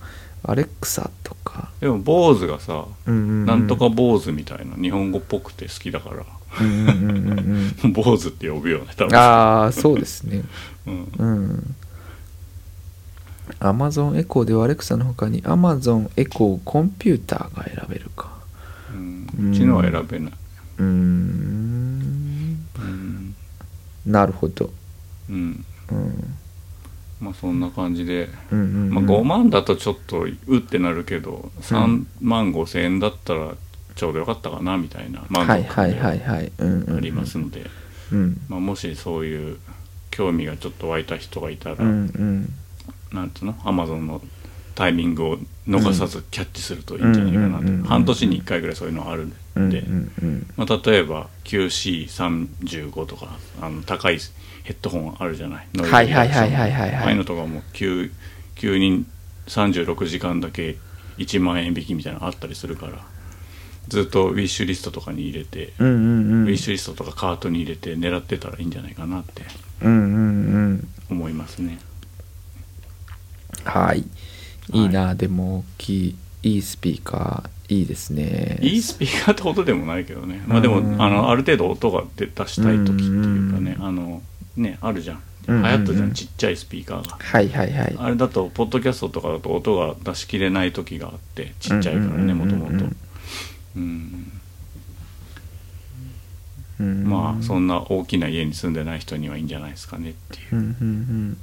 アレクサとか、でも坊主がさ、うんうんうん。なんとか坊主みたいな日本語っぽくて好きだから坊主って呼ぶよね多分ああそうですね [LAUGHS] うんうん。Amazon エコーではアレクサの他に Amazon エコーコンピューターが選べるか。うんうちのは選べない、うーん。うんなるほど。うん、うん。まあそんな感じで、うんうんうんまあ、5万だとちょっとうってなるけど3万5千円だったらちょうどよかったかなみたいな満足はいはい。うんうんうん。ありますので、もしそういう興味がちょっと湧いた人がいたら、うんうん。なんつうの？アマゾンのタイミングを逃さずキャッチするといいんじゃないかなと、半年に1回ぐらいそういうのあるんで、うんうんうん。まあ、例えば QC35 とかあの高いヘッドホンあるじゃない？ノイズはいはいはいはい。はいはいああいうのとかも急急に36時間だけ1万円引きみたいなのあったりするからずっとウィッシュリストとかに入れて、うんうんうん。ウィッシュリストとかカートに入れて狙ってたらいいんじゃないかなってうんうんうん。思いますねはい。いいな、でも大きい、いいスピーカー、いいですね。いいスピーカーってほどでもないけどねまあでもうんあのある程度音が出出したい時っていうかねうんあのねあるじゃん流うんうんうん行ったじゃんちっちゃいスピーカーがはいはいはい。あれだとポッドキャストとかだと音が出しきれない時があってちっちゃいからねもともとうん。うんまあそんな大きな家に住んでない人にはいいんじゃないですかねっていう。うんうんうん。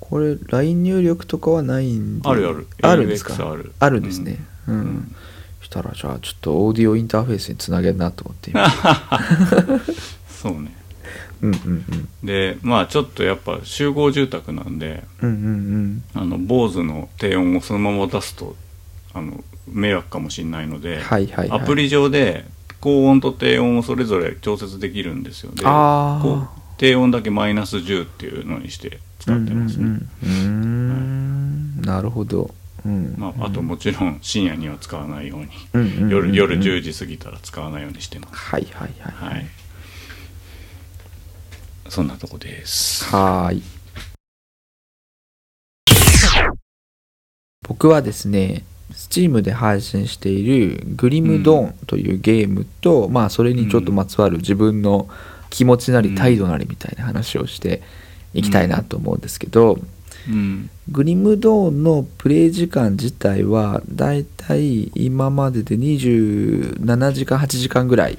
これ LINE 入力とかはないんで。あるある。あるんですか？ある。あるんですね。うん、ん。したらじゃあちょっとオーディオインターフェースにつなげるなと思って。今 [LAUGHS] そうね。うんうんうん。でまあちょっとやっぱ集合住宅なんでうんうん。あの坊主の低音をそのまま出すとあの迷惑かもしれないので、はいはいはい。アプリ上で高温と低温をそれぞれ調節できるんですよ。であー。こう低温だけマイナス10っていうのにして使ってますね、うんうんうんうーんなるほど、うん。まあ、あともちろん深夜には使わないように、うんうん夜夜10時過ぎたら使わないようにしてます、はいはいはいはい。そんなとこです。はーい。僕はですね Steam で配信しているグリムドーンというゲームと、まあそれにちょっとまつわる自分の気持ちなり態度なりみたいな話をしていきたいなと思うんですけど、うん。グリムドーンのプレイ時間自体はだいたい今までで27時間8時間ぐらい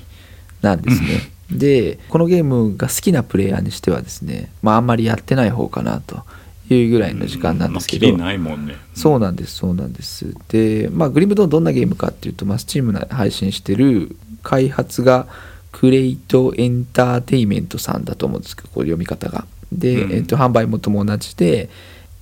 なんですね。でこのゲームが好きなプレイヤーにしてはですね、まあ、あんまりやってない方かなというぐらいの時間なんですけど、まあキリないもんね。そうなんですそうなんです。でまあグリムドーンどんなゲームかっていうと、まあ、Steam で配信してる開発がクレイトエンターテイメントさんだと思うんですけどこう読み方が。で、うん。えっと、販売元も同じで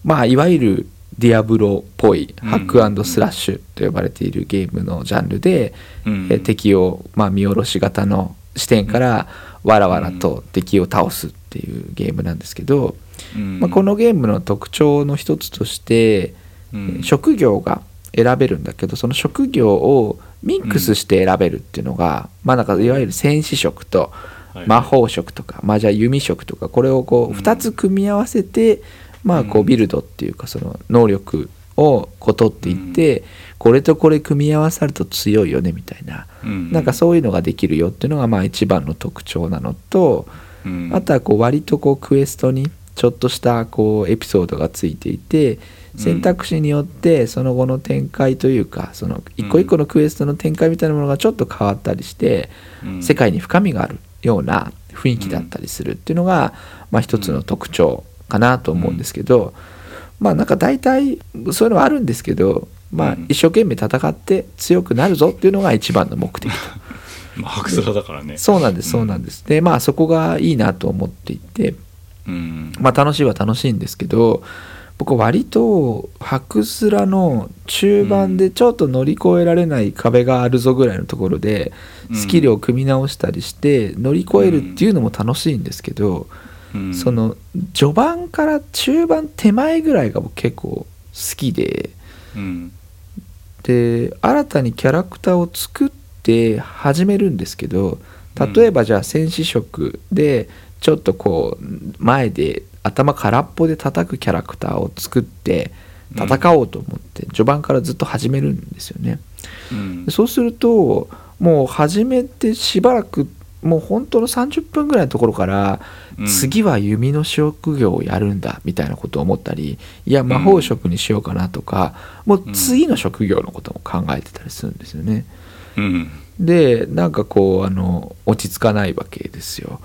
まあいわゆるディアブロっぽいハックスラッシュと呼ばれているゲームのジャンルで、うん。え敵を、まあ、見下ろし型の視点からわらわらと敵を倒すっていうゲームなんですけど、うんまあ、このゲームの特徴の一つとして、うん。職業が選べるんだけどその職業をミックスして選べるっていうのが、まあなんかいわゆる戦士職とはい。魔法職とか、まあじゃあ弓職とかこれをこううん。2つ組み合わせて、まあこううんビルドっていうかその能力をこう取っていって、これとこれ組み合わさると強いよねみたいな、うん。なんかそういうのができるよっていうのがまあ一番の特徴なのと、うん。あとはこう割とこうクエストにちょっとしたこうエピソードがついていて選択肢によってその後の展開というかその一個一個のクエストの展開みたいなものがちょっと変わったりしてうん世界に深みがあるような雰囲気だったりするっていうのがまあ一つの特徴かなと思うんですけどまあなんか大体そういうのはあるんですけどまあうん一生懸命戦って強くなるぞっていうのが一番の目的と。[LAUGHS] まあ白空だからねそうなんですそうなんです。でまあそこがいいなと思っていて。うん。まあ楽しいは楽しいんですけど僕割と白スラの中盤でちょっと乗り越えられない壁があるぞぐらいのところでうん。スキルを組み直したりして乗り越えるっていうのも楽しいんですけどうん。その序盤から中盤手前ぐらいが僕結構好きでうん。で新たにキャラクターを作って始めるんですけど例えばじゃあ戦士職でちょっとこう前で頭空っぽで叩くキャラクターを作って戦おうと思って序盤からずっと始めるんですよね。うんでそうするともう始めてしばらくもう本当の30分ぐらいのところから、うん次は弓の職業をやるんだみたいなことを思ったりいや魔法職にしようかなとか、もう次の職業のことも考えてたりするんですよね。うんでなんかこうあの落ち着かないわけですよ。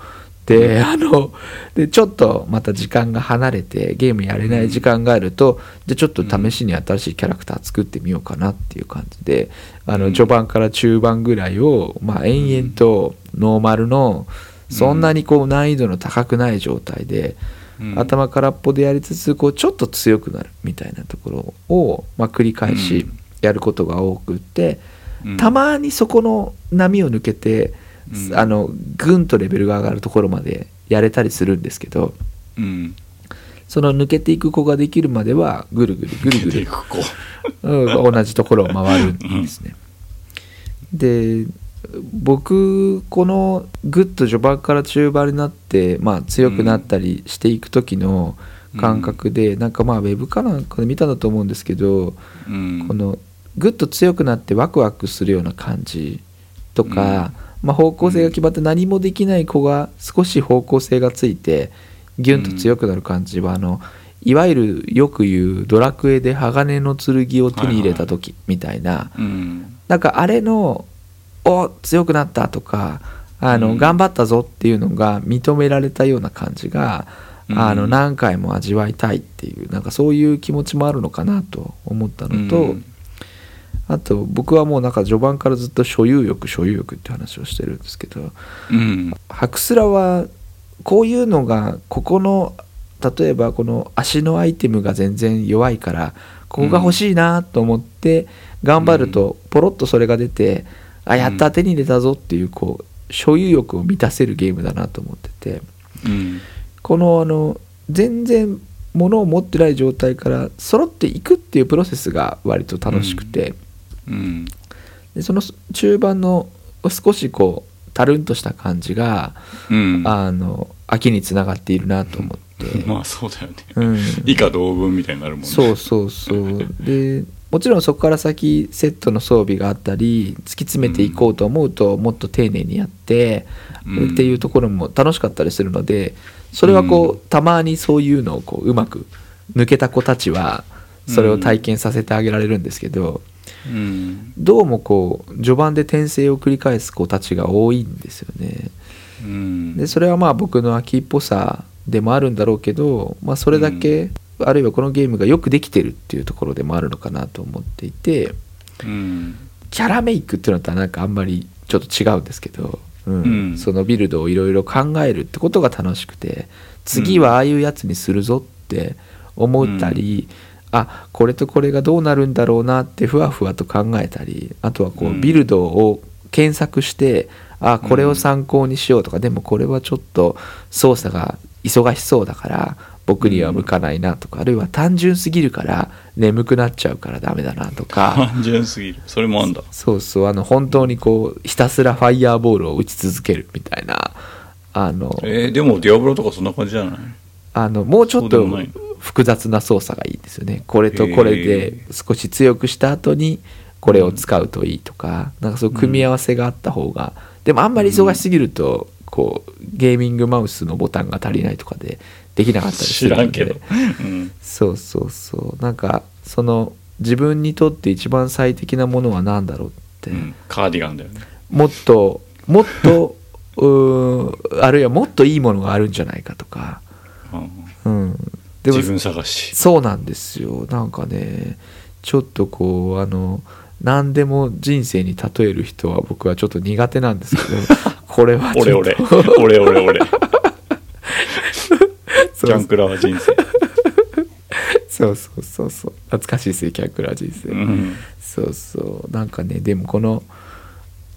であのでちょっとまた時間が離れてゲームやれない時間があると、じゃあちょっと試しに新しいキャラクター作ってみようかなっていう感じであのうん序盤から中盤ぐらいを、まあ、延々とノーマルのそんなにこう難易度の高くない状態で、うん。頭空っぽでやりつつこうちょっと強くなるみたいなところを、まあ、繰り返しうん。やることが多くって。うん。たまにそこの波を抜けて、うん。あのぐんとレベルが上がるところまでやれたりするんですけどうん。その抜けていく子ができるまではぐるぐるぐるぐる出ていく子。[LAUGHS] うん同じところを回るんですね。で僕このぐっと序盤から中盤になって、まあ、強くなったりしていく時の感覚で、なんかまあウェブかなんかで見たんだと思うんですけど、うん。このぐっと強くなってワクワクするような感じとか、まあ、方向性が決まって何もできない子が少し方向性がついてギュンと強くなる感じはあのいわゆるよく言うドラクエで鋼の剣を手に入れた時みたいなうん。なんかあれの「お強くなった」とかあの、うん。頑張ったぞっていうのが認められたような感じが、うん。あの何回も味わいたいっていうなんかそういう気持ちもあるのかなと思ったのと、うんあと僕はもうなんか序盤からずっと所有欲所有欲って話をしてるんですけどうん。ハクスラはこういうのがここの例えばこの足のアイテムが全然弱いからここが欲しいなと思って頑張るとポロッとそれが出て、あやった手に入れたぞっていうこう所有欲を満たせるゲームだなと思ってて。うん。このあの全然物を持ってない状態から揃っていくっていうプロセスが割と楽しくて、うん。でその中盤の少しこうたるんとした感じが、うん。あの秋につながっているなと思って、[LAUGHS] まあそうだよね。うん、以下同文みたいになるもんね。そうそうそう。でもちろんそこから先セットの装備があったり突き詰めていこうと思うともっと丁寧にやって、うん。っていうところも楽しかったりするのでそれはこう、うん。たまにそういうのをこううまく抜けた子たちはそれを体験させてあげられるんですけど、うん。どうもこう序盤で転生を繰り返す子たちが多いんですよね。うん。でそれはまあ僕の秋っぽさでもあるんだろうけど、まあ、それだけ、あるいはこのゲームがよくできてるっていうところでもあるのかなと思っていてうん。キャラメイクっていうのとはなんかあんまりちょっと違うんですけど、うん。うん。そのビルドをいろいろ考えるってことが楽しくて次はああいうやつにするぞって思ったり、あこれとこれがどうなるんだろうなってふわふわと考えたりあとはこううん。ビルドを検索して、あこれを参考にしようとか、でもこれはちょっと操作が忙しそうだから僕には向かないなとか、あるいは単純すぎるから眠くなっちゃうからダメだなとか。[LAUGHS] 単純すぎる。それもあんだ。そうそうあの本当にこうひたすらファイヤーボールを打ち続けるみたいなあのえーでもディアブロとかそんな感じじゃない？あのもうちょっと複雑な操作がいいですよね。これとこれで少し強くした後にこれを使うといいとか、なんかそう組み合わせがあった方が、でもあんまり忙しすぎると、こうゲーミングマウスのボタンが足りないとかでできなかったりす知るので。らんけど。うん。そうそうそう。なんかその自分にとって一番最適なものは何だろうって、うん。カーディガンだよね。もっともっと [LAUGHS] うーあるいはもっといいものがあるんじゃないかとか、うん。うん、でも自分探し。そうなんですよ。なんかねちょっとこうあの何でも人生に例える人は僕はちょっと苦手なんですけど [LAUGHS] これはちょっ俺と俺俺俺俺そうキャンクラは人生。そうそうそうそう。懐かしいですねキャンクラー人生、うん。そうそう。なんかねでもこの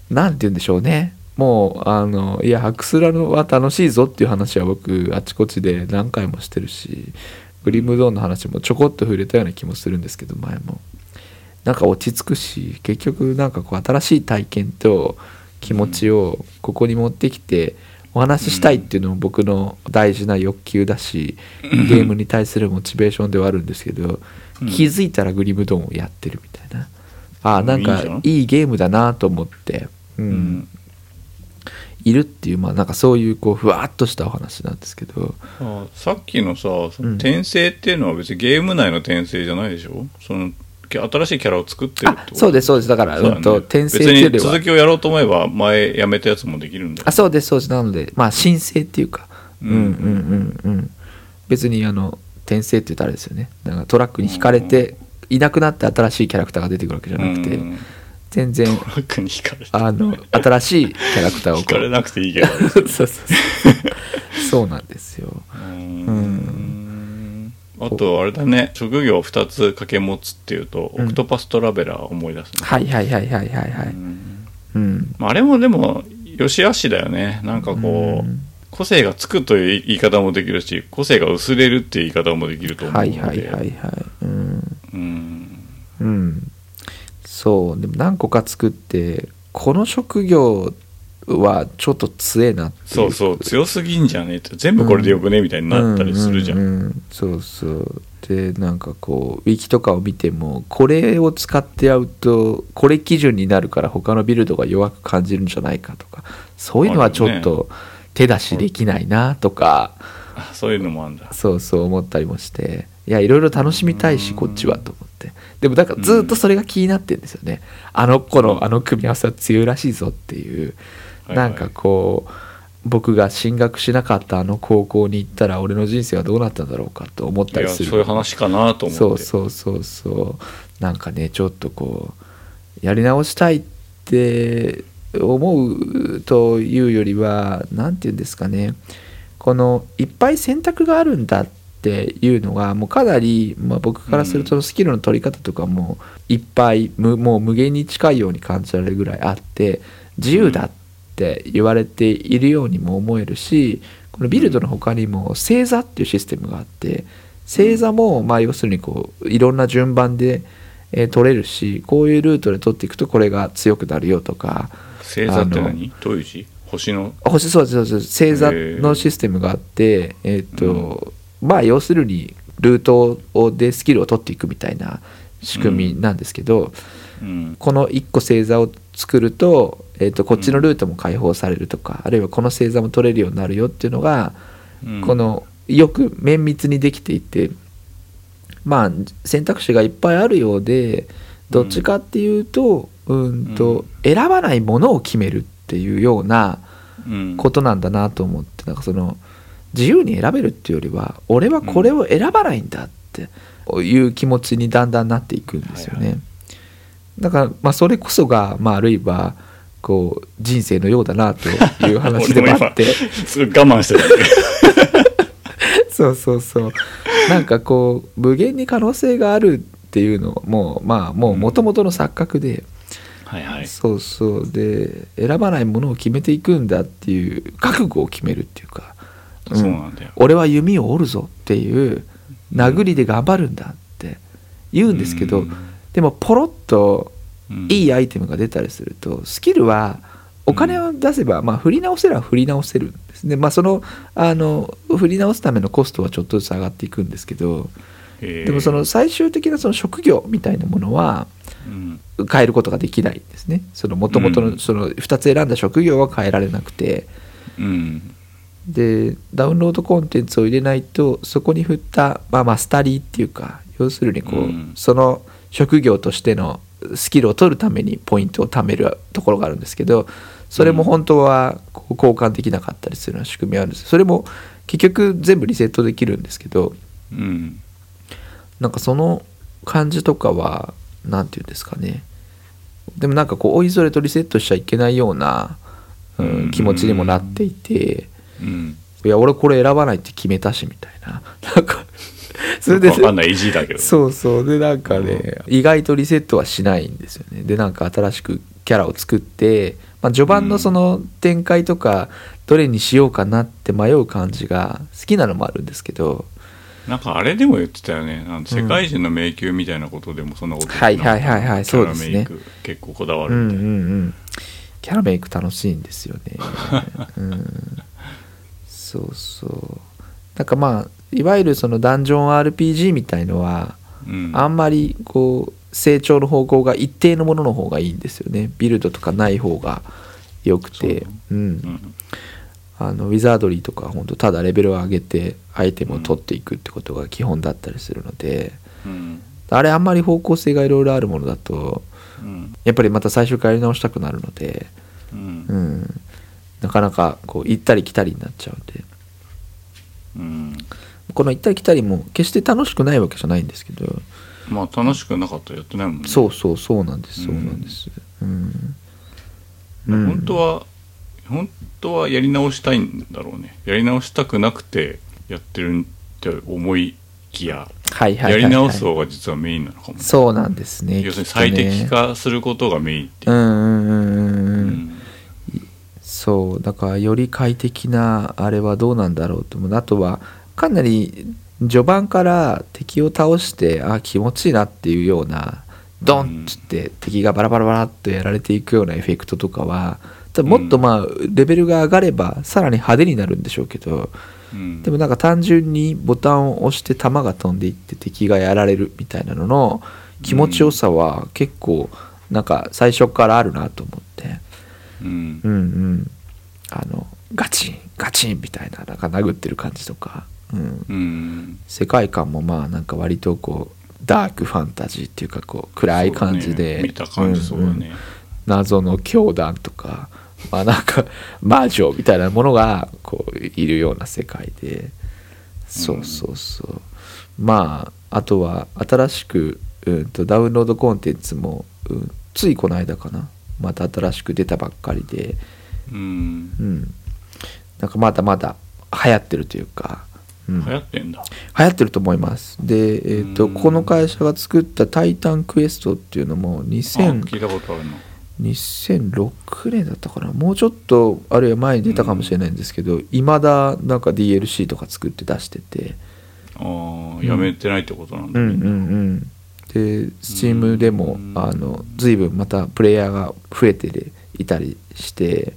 なんて言うんでしょうねもうあのいやハクスラは楽しいぞっていう話は僕あちこちで何回もしてるしグリムドーンの話もちょこっと触れたような気もするんですけど前も。なんか落ち着くし結局なんかこう新しい体験と気持ちをここに持ってきてお話ししたいっていうのも僕の大事な欲求だしゲームに対するモチベーションではあるんですけどうん気づいたらグリムドーンをやってるみたいな。ああなんかいいゲームだなと思って。ううんんいるっていうまあなんかそういうこうふわっとしたお話なんですけど。あさっきのさ転生っていうのは別にゲーム内の転生じゃないでしょ？そのき新しいキャラを作ってるってそうですそうです。だからそうだね。うんと転生っていうよりは続きをやろうと思えば前やめたやつもできるんだよあそうですそうです。なのでまあ申請っていうか。ううんんうんうんうん。別にあの転生って言ったらあれですよね。だからトラックに引かれていなくなって新しいキャラクターが出てくるわけじゃなくて。うん全然あの新しいキャラクターをこう。引かれなくていいけど。[LAUGHS] そうそうそうそう。なんですよ。うん。あとあれだね。職業2つ掛け持つっていうと、うん。オクトパストラベラー思い出すね、はいはいはいはいはいはいうん。ああれもでもよしあしだよね。なんかこう、うん。個性がつくという言い方もできるし個性が薄れるっていう言い方もできると思うので。はいはいはいはい。うん。うん。うんそうでも何個か作ってこの職業はちょっと強えなっていそうそう強すぎんじゃねえって全部これでよくねみたいになったりするじゃん,、うううん。そうそう。でなんかこうウィキとかを見てもこれを使ってやるとこれ基準になるから他のビルドが弱く感じるんじゃないかとかそういうのはちょっと手出しできないなとか、あそういうのもあるんだ。そうそう思ったりもしていやいろいろ楽しみたいしうん。こっちはと思って。でもだからずっとそれが気になってるんですよね。あの子のあの組み合わせは強いらしいぞっていう。はいなんかこう僕が進学しなかったあの高校に行ったら俺の人生はどうなったんだろうかと思ったりする。そういう話かなと思って。そうそうそうそう。なんかねちょっとこうやり直したいって思うというよりは何て言うんですかね。このいっぱい選択があるんだっっていうのがもうかなり、まあ、僕からするとスキルの取り方とかもいっぱいむもう無限に近いように感じられるぐらいあって自由だって言われているようにも思えるしこのビルドの他にも星座っていうシステムがあって星座もまあ要するにこういろんな順番で、えー取れるしこういうルートで取っていくとこれが強くなるよとか星座って何？どういう字星の？星そうですそうです。星座のシステムがあってえっ、と、まあ要するにルートをでスキルを取っていくみたいな仕組みなんですけど、うん。この1個星座を作ると,、えー、とこっちのルートも解放されるとか、あるいはこの星座も取れるようになるよっていうのが、うん。このよく綿密にできていてまあ選択肢がいっぱいあるようでどっちかっていうと,、うん、と選ばないものを決めるっていうようなうん。ことなんだなと思ってなんかその自由に選べるっていうよりは俺はこれを選ばないんだっていう気持ちにだんだんなっていくんですよね。はいはだからまあそれこそが、まあ、あるいはこう人生のようだなという話でもあって。すごい我慢してた。ね [LAUGHS] そうそうそう。なんかこう無限に可能性があるっていうのもまあもう元々の錯覚で、はいはい。そうそう。で選ばないものを決めていくんだっていう覚悟を決めるっていうか、んそうなんだよ。俺は弓を折るぞっていう殴りで頑張るんだって言うんですけど、うん。でもポロッとうん。いいアイテムが出たりするとスキルはお金を出せば、まあ、振り直せれば振り直せるんです。ね、まあ、そのあの振り直すためのコストはちょっとずつ上がっていくんですけどでもその最終的なその職業みたいなものはうん。変えることができないんですね。その元々うん。のその2つ選んだ職業は変えられなくて。うんでダウンロードコンテンツを入れないとそこに振った、まあ、マスタリーっていうか要するにこう、うん。その職業としてのスキルを取るためにポイントを貯めるところがあるんですけどそれも本当はこう交換できなかったりするような仕組みがあるんです。それも結局全部リセットできるんですけどうん。なんかその感じとかは何て言うんですかね。でもなんかこうおいそれとリセットしちゃいけないような、うんうん。気持ちにもなっていて。うん。いや俺これ選ばないって決めたしみたいな。[LAUGHS] なんかそれでかんない意地だけどそうそう。でなんかね意外とリセットはしないんですよね。でなんか新しくキャラを作って、まあ、序盤のその展開とかどれにしようかなって迷う感じが好きなのもあるんですけど。なんかあれでも言ってたよね。あの世界人の迷宮みたいなことでもそんなことはいはいはいはいキャラそうですね。メイク結構こだわうんうんるみたいな。うん。キャラメイク楽しいんですよね。[LAUGHS] うんそうそう。なんかまあいわゆるそのダンジョン RPG みたいのはうん。あんまりこう成長の方向が一定のものの方がいいんですよね。ビルドとかない方がよくて。う、ん。うん。あのウィザードリーとかは本当ただレベルを上げてアイテムを取っていくってことが基本だったりするので、うん。あれあんまり方向性がいろいろあるものだとうん。やっぱりまた最初からやり直したくなるので、うん。うん、なかなかこう行ったり来たりになっちゃうんで。うん。この行ったり来たりも決して楽しくないわけじゃないんですけど、まあ楽しくなかったらやってないもんね。そうそうそうなんです。そううんなんです、うん。うん。本当は本当はやり直したいんだろうね。やり直したくなくてやってるって思いきやはいはいやり直す方が実はメインなのかも、そうなんですね要するに最適化することがメインっていう。う、んうんうんうんうん、うんそうだからより快適なあれはどうなんだろうと思う。あとはかなり序盤から敵を倒してあ気持ちいいなっていうようなドンっつって敵がバラバラバラっとやられていくようなエフェクトとかはもっとまあレベルが上がればさらに派手になるんでしょうけどうん。でもなんか単純にボタンを押して弾が飛んでいって敵がやられるみたいなのの気持ちよさは結構なんか最初からあるなと思ってうん。うんうん。あのガチンガチンみたいななんか殴ってる感じとか、うん、うん。世界観もまあなんか割とこうダークファンタジーっていうかこう暗い感じで、謎の教団とかまあなんか [LAUGHS] 魔女みたいなものがこういるような世界で。そうそうそう、まああとは新しく、うん、とダウンロードコンテンツも、うん、ついこの間かなまた新しく出たばっかりで。うん。うん。なんかまだまだ流行ってるというか、うん。流行ってんだ。流行ってると思います。で、えー、とうん。この会社が作った「タイタンクエスト」っていうのもあ2000聞いたことあるの2006年だったかな。もうちょっとあるいは前に出たかもしれないんですけどいま、だなんか DLC とか作って出してて。ああやめてないってことなんだ、うんうんうんで Steam でもうん。あの随分またプレイヤーが増えていたりして。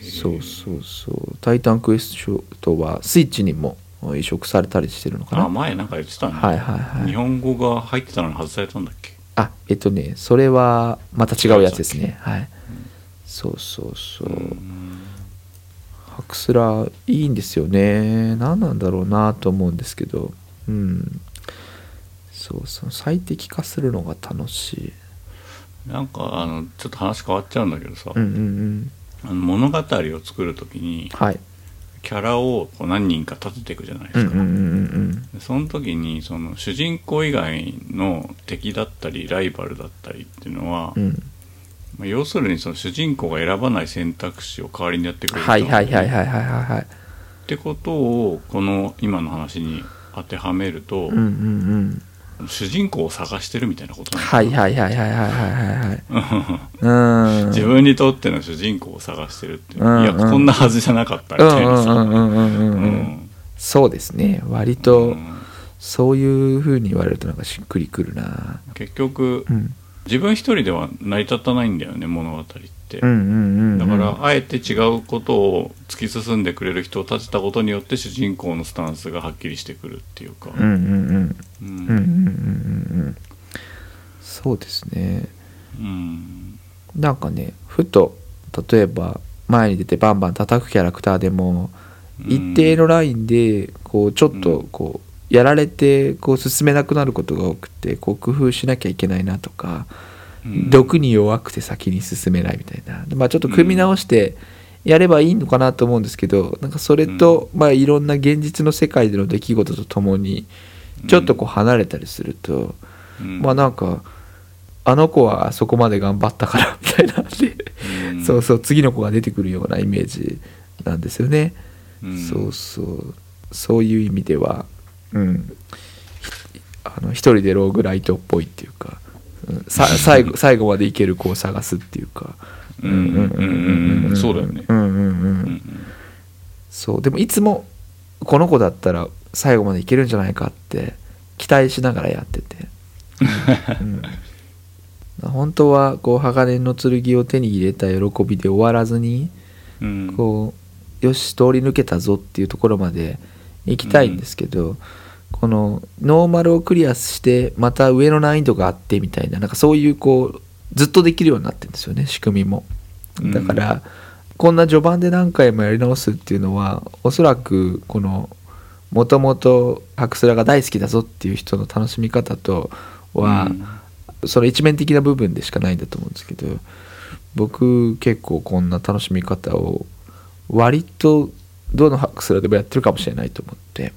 そうそうそう「タイタンクエスト」はスイッチにも移植されたりしてるのかな。あ前なんか言ってたね、はいはいはい。日本語が入ってたのに外されたんだっけ？あえっとねそれはまた違うやつですね。はい。そうそうそう。うん。ハクスラいいんですよね。何なんだろうなと思うんですけど。うんそうそう最適化するのが楽しい。なんかあのちょっと話変わっちゃうんだけどさ、うんうんうん。あの物語を作る時にはい。キャラをこう何人か立てていくじゃないですか、うんうんうんうんでその時にその主人公以外の敵だったりライバルだったりっていうのは、うん。うんまあ、要するにその主人公が選ばない選択肢を代わりにやってくれるはいはいはいいはいはいはいはい。ってことをこの今の話に当てはめると、うんうんうん主人公を探してるみたいなことなはいはいはいはいはいはいはい自分にとっての主人公を探してるっていう、うんうん、いやこんなはずじゃなかったみたいなそうですね。割と、そういうふうに言われるとなんかしっくりくるな。結局、うん、自分一人では成り立たないんだよね物語って、うんうんうんうん、だからあえて違うことを突き進んでくれる人を立てたことによって主人公のスタンスがはっきりしてくるっていうか。そうですね、うん、なんかねふと例えば前に出てバンバン叩くキャラクターでも一定のラインでこうちょっとこうやられてこう進めなくなることが多くてこう工夫しなきゃいけないなとかうん。毒に弱くて先に進めないみたいな。まあちょっと組み直してやればいいのかなと思うんですけどなんかそれとまあいろんな現実の世界での出来事とともにちょっとこう離れたりするとうん。まあなんかあの子はそこまで頑張ったから [LAUGHS] みたいな。んでうん。そうそう次の子が出てくるようなイメージなんですよね。うん。そうそう。そういう意味ではうん。ひあの一人でローグライトっぽいっていうか、うん、さ [LAUGHS] 最後最後までいける子を探すっていうか。うんうんうんうんそうだよね。うんうんうん、うん。そうでもいつもこの子だったら最後までいけるんじゃないかって期待しながらやってて、[LAUGHS] うん、本当はこう鋼の剣を手に入れた喜びで終わらずにうん。こうよし通り抜けたぞっていうところまで行きたいんですけど、このノーマルをクリアしてまた上の難易度があってみたいななんかそういうこうずっとできるようになってるんですよね仕組みも。だから、こんな序盤で何回もやり直すっていうのはおそらくこのもともとハクスラが大好きだぞっていう人の楽しみ方とは、その一面的な部分でしかないんだと思うんですけど僕結構こんな楽しみ方を割とどのハクスラでもやってるかもしれないと思って、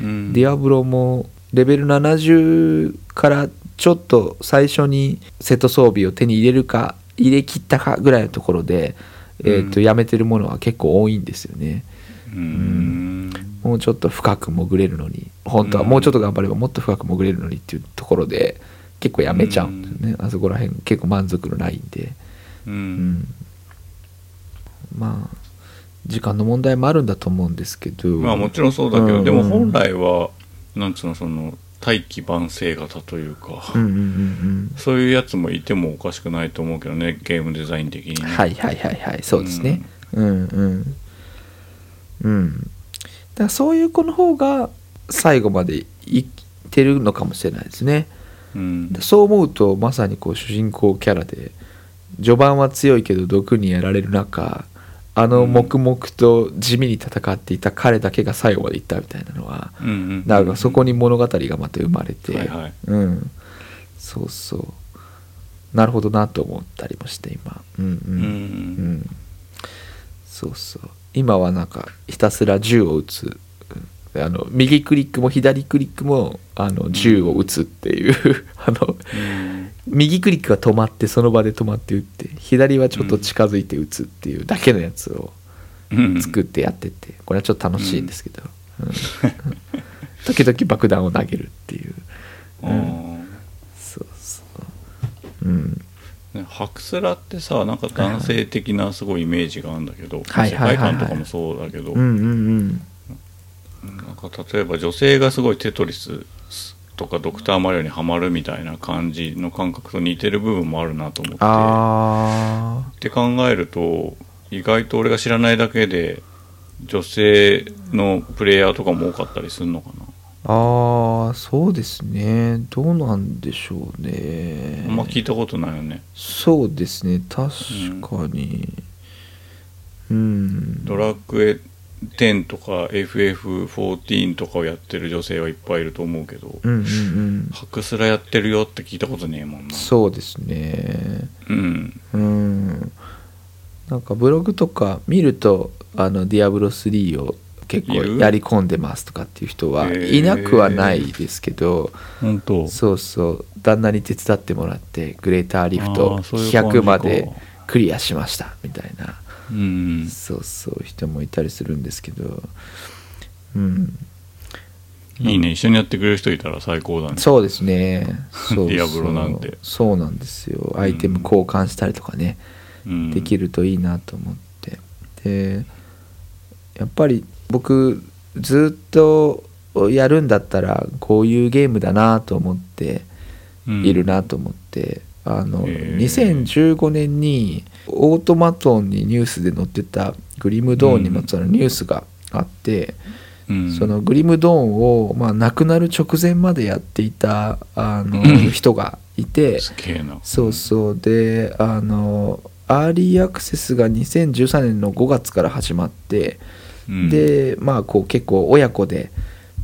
うん。ディアブロもレベル70からちょっと最初に瀬戸装備を手に入れるか入れ切ったかぐらいのところで、えー、とうんやめてるものは結構多いんですよね。うん。もうちょっと深く潜れるのに本当はもうちょっと頑張ればもっと深く潜れるのにっていうところで結構やめちゃうんですよね、あそこら辺結構満足のないんで、ううんん、まあ時間の問題もあるんだと思うんですけど。まあもちろんそうだけど、うん。でも本来はなんつうのその大器晩成型というか、うんうんうんそういうやつもいてもおかしくないと思うけどねゲームデザイン的に。ね、うんはいはいはいはい。そうですね。うんうん。うん。だからそういう子の方が最後までいってるのかもしれないですね。うん。そう思うとまさにこう主人公キャラで序盤は強いけど毒にやられる中あの黙々と地味に戦っていた彼だけが最後まで行ったみたいなのはうんうんだからそこに物語がまた生まれて、はいはい。うん。そうそう。なるほどなと思ったりもして今。うんうん。ううん。んそうそう。今はなんかひたすら銃を撃つ。あの右クリックも左クリックもあの銃を撃つっていう。[LAUGHS] あのうん右クリックが止まってその場で止まって撃って左はちょっと近づいて撃つっていうだけのやつをうん。作ってやっててこれはちょっと楽しいんですけど、うん。[LAUGHS] 時々爆弾を投げるっていう。うん。そうそう。うん。ねハクスラってさなんか男性的なすごいイメージがあるんだけど、はい世はいはいはい。界観とかもそうだけど、うんうんうん。なんか例えば女性がすごいテトリスとかドクターマリオにはまるみたいな感じの感覚と似てる部分もあるなと思って。あって考えると意外と俺が知らないだけで女性のプレイヤーとかも多かったりするのかな、ーあーそうですね。どうなんでしょうね。あんま聞いたことないよね。そうですね。確かに。うん、ドラクエ10とか FF14 とかをやってる女性はいっぱいいると思うけど、うんうんうん。ハクスラやってるよって聞いたことねえもんな。そうですね。うん。うん。なんかブログとか見るとあのディアブロ3を結構やり込んでますとかっていう人はいなくはないですけど、本当？そうそう。旦那に手伝ってもらってグレーターリフあトーそういう感じか。100までクリアしましたみたいなうん。そうそう人もいたりするんですけど。うん。いいね一緒にやってくれる人いたら最高だね。そうですね。そうそう。ディアブロなんて。そうなんですよ。アイテム交換したりとかね、うん。できるといいなと思って。でやっぱり僕ずっとやるんだったらこういうゲームだなと思ってうん。いるなと思って、あのへー。2015年にオートマトンにニュースで載ってたグリムドーンにまつわるニュースがあって、うん。そのグリムドーンを、まあ、亡くなる直前までやっていたあの、うん。人がいてすげえな。そうそう。であのアーリーアクセスが2013年の5月から始まって、うん。でまあこう結構親子で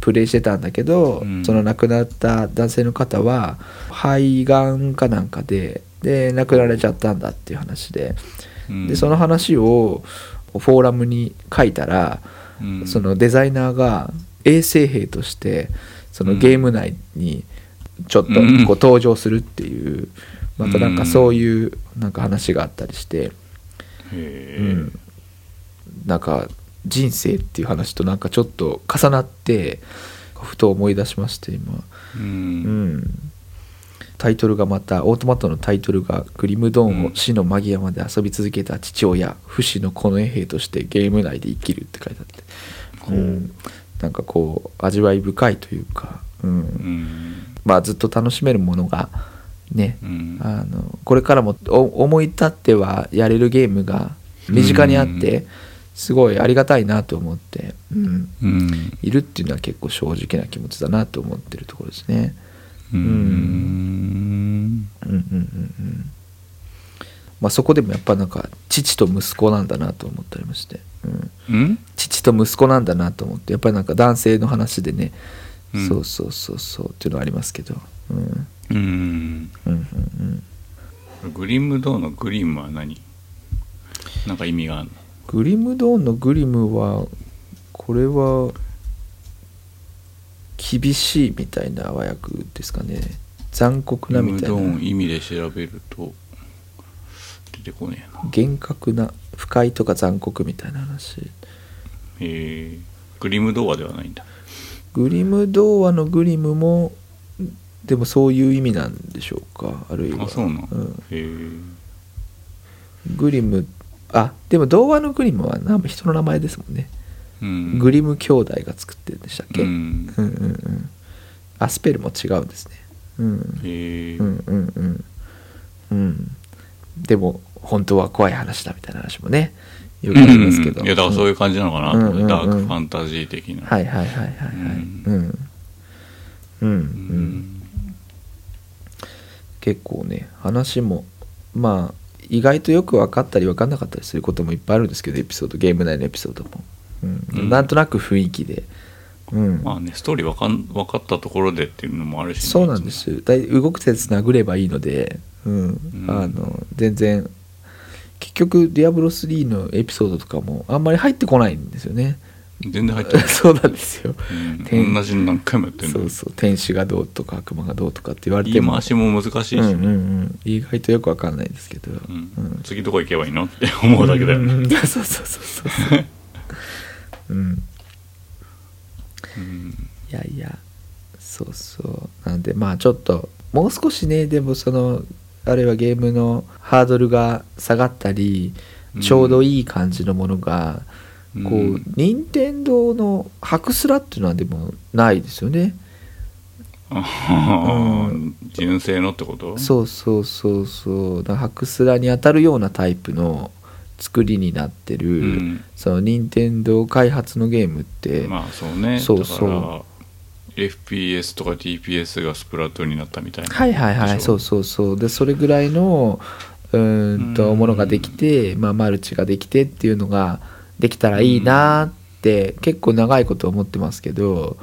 プレイしてたんだけど、うん。その亡くなった男性の方は肺がんかなんかでで亡くなられちゃったんだっていう話で。うん。でその話をフォーラムに書いたら、うん。そのデザイナーが衛生兵としてそのゲーム内にちょっとこううん登場するっていうまたなんかそういうなんか話があったりして、うん。なんか人生っていう話となんかちょっと重なってふと思い出しまして今、ううんん、タイトルがまたオートマトのタイトルが「グリムドーンを死の間際まで遊び続けた父親不死の近衛兵としてゲーム内で生きる」って書いてあって、ほううん、なんかこう味わい深いというか、うん。うん。まあずっと楽しめるものがね、うん。あのこれからもお思い立ってはやれるゲームが身近にあってすごいありがたいなと思って、うん、うん。いるっていうのは結構正直な気持ちだなと思ってるところですね。うん。うんうんうんまあそこでもやっぱなんか父と息子なんだなと思ったりまして、うん、うん？父と息子なんだなと思って。やっぱりなんか男性の話でね、うん。そうそうそうそうっていうのはありますけど、うん、うん。うんうんうん。グリムドーンのグリムは何？なんか意味があるの？グリムドーンのグリムはこれは厳しいみたいな和訳ですかね。残酷なみたいな。意味で調べると出てこねえな。厳格な不快とか残酷みたいな話。へえ。グリムドアではないんだ。グリム童話のグリムもでもそういう意味なんでしょうか。あるいは。あそうなの、ん。へえ。グリムあでも童話のグリムはなんか人の名前ですもんね、うんグリム兄弟が作ってるんでしたっけ、ううん、んうんうん。あスペルも違うんですね。うん。へえ。うんうんうんうん。でも本当は怖い話だみたいな話もねよくありますけど、うん。いやだからそういう感じなのかな。と思って、うんうんうん。ダークファンタジー的な、はいはいはいはいはい。うん。うん。うんううん。ん結構ね話もまあ意外とよく分かったり分かんなかったりすることもいっぱいあるんですけどエピソードゲーム内のエピソードも、うん。うん。なんとなく雰囲気で、うん。まあねストーリーわかん分かったところでっていうのもあるしね、そうなんです。だい動く手つなぐればいいので、うん。ん。あの全然結局「ディアブロ3」のエピソードとかもあんまり入ってこないんですよね。全然入ってない、[LAUGHS] そうなんですよ。うん、同じの何回もやってるのそうそう。天使がどうとか悪魔がどうとかって言われても。言い回しも難しいし、うんうんうん。意外とよく分かんないですけど、うん。うん。次どこ行けばいいの？って思うだけだよね、うん。[LAUGHS] そうそうそうそう。そ [LAUGHS] ううん。うん。いやいやそうそう。なんでまあちょっともう少しねでもそのあるいはゲームのハードルが下がったりうん。ちょうどいい感じのものが、うん。こう任天堂の白スラっていうのはでもないですよね。うん。純正のってこと？そうそうそうそう。だ白スラに当たるようなタイプの作りになってる、うん。その任天堂開発のゲームって、まあそうね。そうそう。だから FPS とか TPS がスプラトゥーンになったみたいな。はいはいはい。そうそうそう。でそれぐらいのうーんとうん。ものができて、まあ、マルチができてっていうのができたらいいなって結構長いこと思ってますけど、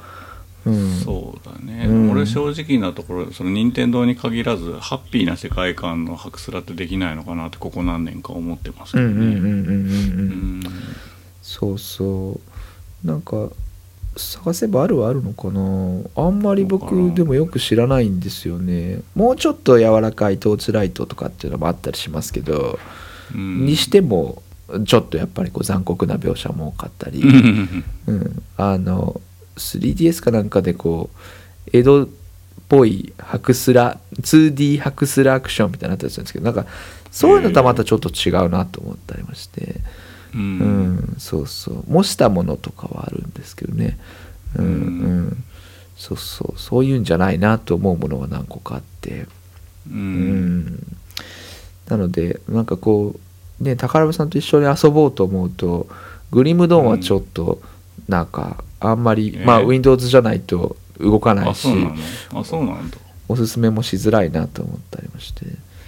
うん、そうだね、うん。俺正直なところその任天堂に限らずハッピーな世界観のハクスラってできないのかなってここ何年か思ってますけどね。うんうんうんうんうんううん。んそうそう。なんか探せばあるはあるのかな。あんまり僕でもよく知らないんですよね。もうちょっと柔らかいトーチライトとかっていうのもあったりしますけど、うん。にしてもちょっとやっぱりこう残酷な描写も多かったり、う [LAUGHS] んうん、あの 3DS かなんかでこう江戸っぽい白スラ 2D 白スラアクションみたいになったりするんですけどなんかそういうのとはまたちょっと違うなと思ったりまして、ううんんそうそう。模したものとかはあるんですけどね、うん。ううんん、そうそう。そういうんじゃないなと思うものが何個かあって。ううんん。なのでなんかこうね宝部さんと一緒に遊ぼうと思うとグリムドーンはちょっとなんかあんまり、えーまあ Windows じゃないと動かないしあそうなの？あそうなんだ。おすすめもしづらいなと思ったりまして。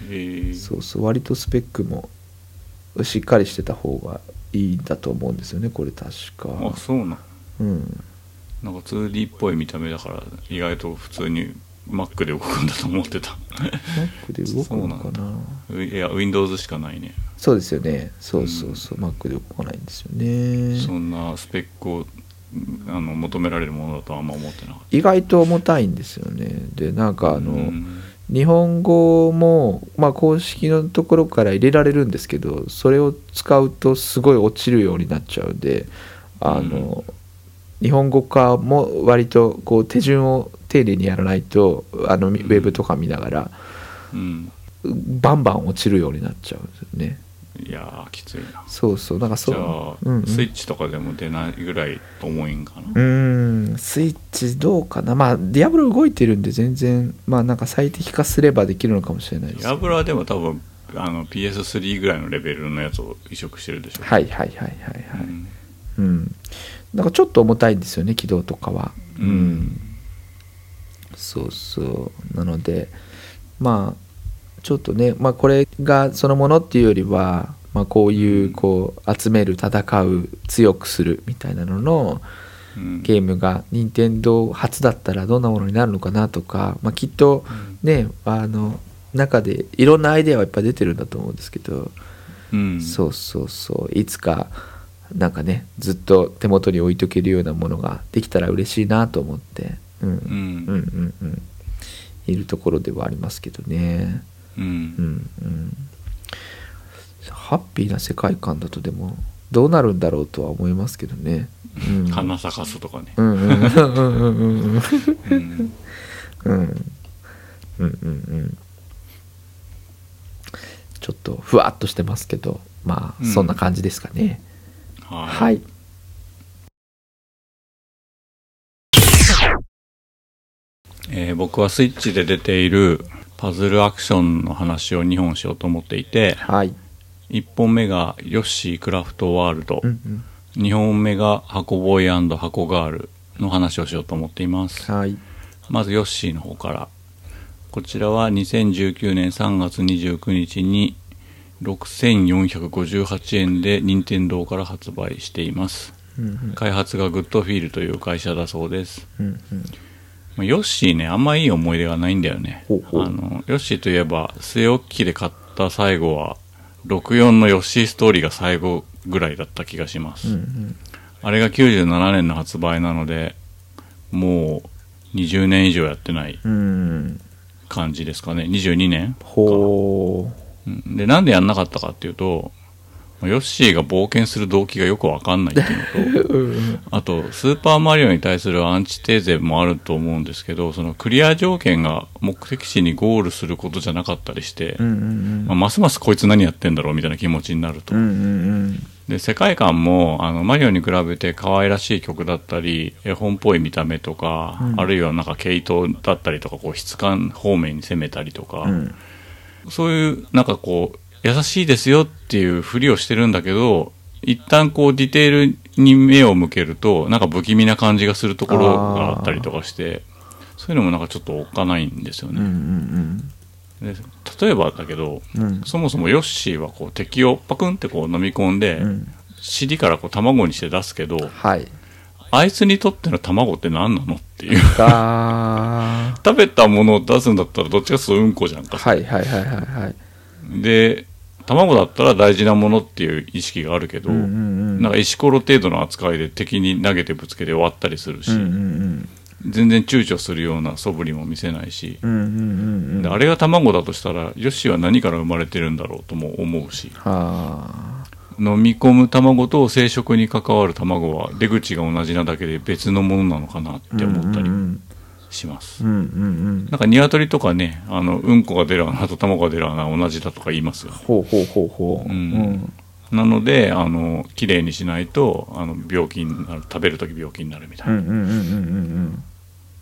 へえ。そうそう割とスペックもしっかりしてた方がいいんだと思うんですよねこれ確か。あそうなのうん。なんか 2D っぽい見た目だから意外と普通に Mac で動くんだと思ってた。Mac で動くのか [LAUGHS] そうないや Windows しかないねそうですよね。そうそうそう、Mac で動かないんですよね。そんなスペックをあの求められるものだとはあんま思ってなかっ意外と重たいんですよね。でなんかたあの、うん。日本語も、まあ、公式のところから入れられるんですけどそれを使うとすごい落ちるようになっちゃうんであの、日本語化も割とこう手順を丁寧にやらないとあのウェブとか見ながらうん。バンバン落ちるようになっちゃうんですよねいやーきついな。そうそう。なんかそう。じゃあ、うんうん。スイッチとかでも出ないぐらい重いんかな、うーん。スイッチどうかな？まあディアブロ動いてるんで全然まあなんか最適化すればできるのかもしれないですヤブラはでも多分あの PS3 ぐらいのレベルのやつを移植してるでしょはいはいはいはいはい、うん。うん、なんかちょっと重たいんですよね軌道とかは。うん。そうそう。なのでまあちょっとね、まあ、これがそのものっていうよりは、まあ、こういうこう集める戦う強くするみたいなののうんゲームが任天堂初だったらどんなものになるのかなとか、まあ、きっとねあの中でいろんなアイデアはいっぱい出てるんだと思うんですけど、うん。そうそうそう。いつかなんかねずっと手元に置いとけるようなものができたら嬉しいなと思って、うん、うん。うんうんうん。いるところではありますけどねうん。うん。うん。ハッピーな世界観だとでもどうなるんだろうとは思いますけどね、うん、花咲かすとかね。うんうん。うんうんうんうん。うん。うん。ちょっとふわっとしてますけどまあうん。そんな感じですかね、はい、はい。えー僕はスイッチで出ているパズルアクションの話を2本しようと思っていてはい。1本目がヨッシークラフトワールド。うんうん。2本目が箱ボーイ箱ガールの話をしようと思っています。はい。まずヨッシーの方から。こちらは2019年3月29日に6458円で任天堂から発売しています。うんうん。開発がグッドフィールという会社だそうです。うんうん。まあヨッシーねあんまいい思い出がないんだよね。ほうほう。あのヨッシーといえば据え置き機で買った最後は64のヨッシーストーリーが最後ぐらいだった気がします、うんうん。あれが97年の発売なのでもう20年以上やってないうん感じですかね。22年ほう。ん。でなんでやんなかったかっていうとまあヨッシーが冒険する動機がよくわかんないっていうのと、[LAUGHS] あと、スーパーマリオに対するアンチテーゼもあると思うんですけど、そのクリア条件が目的地にゴールすることじゃなかったりして、うんうんまあますますこいつ何やってんだろうみたいな気持ちになると。うんうんうんで、世界観も、あの、マリオに比べて可愛らしい曲だったり、絵本っぽい見た目とか、あるいはなんか毛糸だったりとか、こう質感方面に攻めたりとか、うん。そういう、なんかこう、優しいですよっていうふりをしてるんだけど、一旦こうディテールに目を向けると、なんか不気味な感じがするところがあったりとかして、そういうのもなんかちょっとおっかないんですようんうね。んで例えばだけど、うんうんそもそもヨッシーはこう敵をパクンってこう飲み込んで、うん尻からこう卵にして出すけど、はいあいつにとっての卵って何なのっていう。が [LAUGHS] 食べたものを出すんだったらどっちかというとうんこじゃんか。はいはいはいはいはいで、卵だったら大事なものっていう意識があるけど、うんうんうん。なんか石ころ程度の扱いで敵に投げてぶつけて終わったりするし、うんうん全然躊躇するような素振りも見せないし、うんうんうんあれが卵だとしたら、ヨッシーは何から生まれてるんだろうとも思うし、は飲み込む卵と生殖に関わる卵は出口が同じなだけで別のものなのかなっあて思ったり。うんします。うんうんうん。なんか鶏とかね、あの、うんこが出る穴と卵が出る穴は同じだとか言いますよ。ほうほうほうほう。うん。なので、あの、綺麗にしないと、あの、病気になる、食べるとき病気になるみたいな。うんうんうんうんうん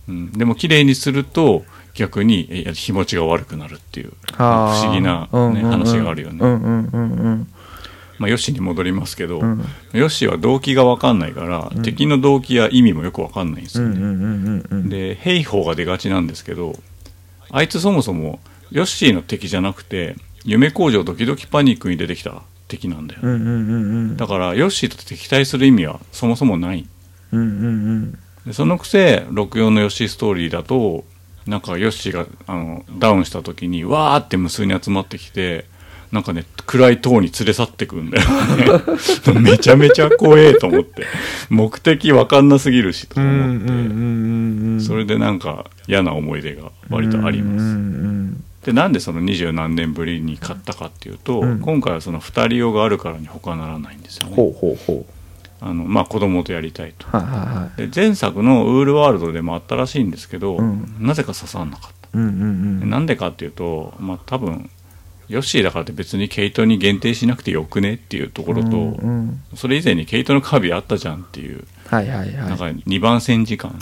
うんでも綺麗にすると、逆に、日持ちが悪くなるっていう、はあ。不思議な、ねうんうんうん。話があるよね。うんうんうんうんまあ、ヨッシーに戻りますけど、うんヨッシーは動機がわかんないから、敵の動機や意味もよくわかんないんですよね。うんうんうんうんうんで、兵法が出がちなんですけど、あいつそもそも、ヨッシーの敵じゃなくて、夢工場ドキドキパニックに出てきた敵なんだよ。うんうんうんうんだから、ヨッシーと敵対する意味はそもそもない。うんうんでそのくせ、64のヨッシーストーリーだと、なんかヨッシーがあのダウンした時に、わーって無数に集まってきて、なんかね、暗い塔に連れ去ってくんだよね。[LAUGHS] めちゃめちゃ怖えと思って。目的わかんなすぎるし、と思って。それでなんか嫌な思い出が割とあります。うんうんで、なんでその二十何年ぶりに買ったかっていうと、うん今回はその二人用があるからに他ならないんですよね。ほうほうほあの、まあ子供とやりたいと。うはいはいはいで、前作のウールワールドでもあったらしいんですけど、うんなぜか刺さんなかった。うんうんうんなんでかっていうと、まあ多分、ヨッシーだからって別に毛糸に限定しなくてよくねっていうところと、うんうん。それ以前に毛糸のカービィあったじゃんっていう、はいはいはい。なんか2番線時間。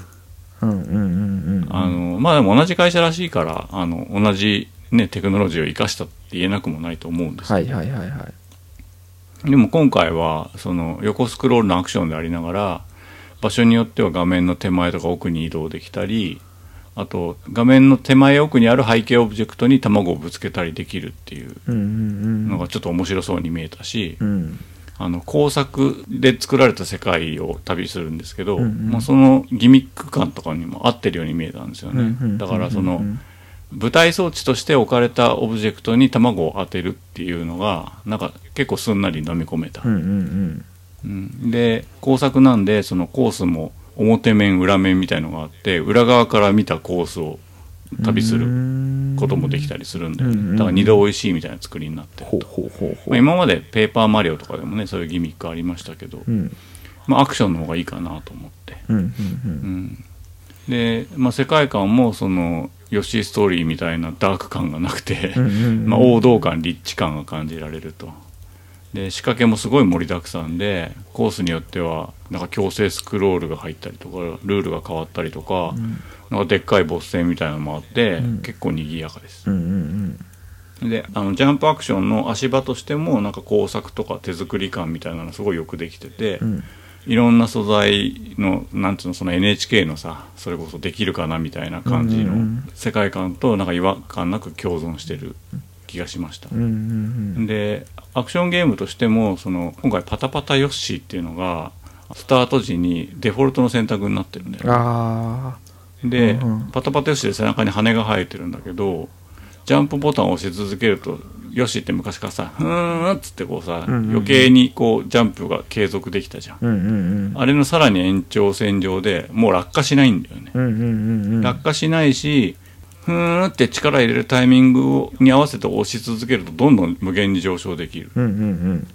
あの、まあでも同じ会社らしいから、あの、同じね、テクノロジーを生かしたって言えなくもないと思うんです。はいはいはいはい。でも今回は、その横スクロールのアクションでありながら、場所によっては画面の手前とか奥に移動できたり、あと画面の手前奥にある背景オブジェクトに卵をぶつけたりできるっていうのがちょっと面白そうに見えたし、うん。うん。あの工作で作られた世界を旅するんですけど、うんうん。まあ、そのギミック感とかにも合ってるように見えたんですよね、だからその、うん舞台装置として置かれたオブジェクトに卵を当てるっていうのがなんか結構すんなり飲み込めた、で工作なんでそのコースも表面裏面みたいのがあって裏側から見たコースを旅することもできたりするんだよね、うんうんだから二度美味しいみたいな作りになってると、今までペーパーマリオとかでもねそういうギミックありましたけど、うん。まあ、アクションの方がいいかなと思って、で、まあ、世界観もそのヨッシーストーリーみたいなダーク感がなくて、まあ、王道感リッチ感が感じられるとで仕掛けもすごい盛りだくさんでコースによってはなんか強制スクロールが入ったりとかルールが変わったりとか,、なんかでっかいボス戦みたいなのもあって、うん。結構賑やかです。うんうんうんであのジャンプアクションの足場としてもなんか工作とか手作り感みたいなのすごいよくできてて、うん。いろんな素材のなんつうのその NHK のさそれこそできるかなみたいな感じのうんうんうん。世界観となんか違和感なく共存してる気がしました、うんうんでアクションゲームとしてもその今回パタパタヨッシーっていうのがスタート時にデフォルトの選択になってるんだようんあで、うんうん。パタパタヨッシーで背中に羽が生えてるんだけどジャンプボタンを押し続けるとヨッシーって昔からさ「ふーん」っつってこうさ、うんうんうん。余計にこうジャンプが継続できたじゃん。あうんうんうん。あれのさらに延長線上でもう落下しないんだよね。うんうんうんうん。落下しないし、ふーんって力入れるタイミングをに合わせて押し続けるとどんどん無限に上昇できる。うんうんうん。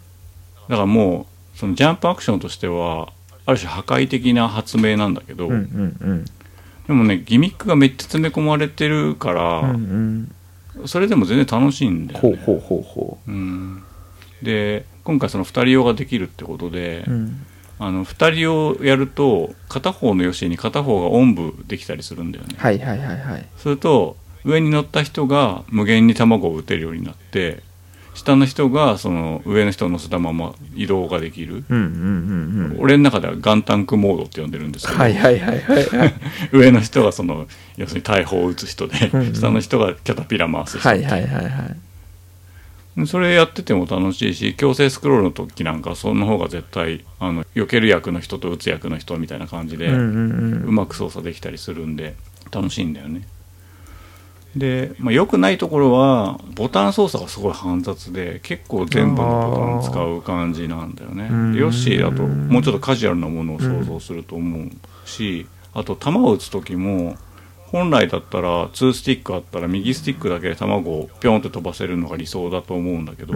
だからもうそのジャンプアクションとしてはある種破壊的な発明なんだけど、うんうんでもねギミックがめっちゃ詰め込まれてるから、うんうんそれでも全然楽しいんだよね。ほうほうほうほう。ん、で今回その2人用ができるってことで、ううんあの2人をやると片方のヨシに片方がおんぶできたりするんだよね。はいはいはいはい。すると上に乗った人が無限に卵を打てるようになって下の人がその上の人を乗せたまま移動ができる、うんうんうんうん。俺の中ではガンタンクモードって呼んでるんですけど、はいはいはいはいはい。[LAUGHS] 上の人がその要するに大砲を撃つ人で、うんうん。下の人がキャタピラ回す人、はいはいはいはいそれやってても楽しいし強制スクロールの時なんかその方が絶対あの避ける役の人と撃つ役の人みたいな感じで、うまく操作できたりするんで楽しいんだよね。で、まあ、良くないところはボタン操作がすごい煩雑で結構全部のボタン使う感じなんだよね。うん。でヨッシーだともうちょっとカジュアルなものを想像すると思うし、あと球を打つ時も本来だったら2スティックあったら右スティックだけで卵をピョンって飛ばせるのが理想だと思うんだけど、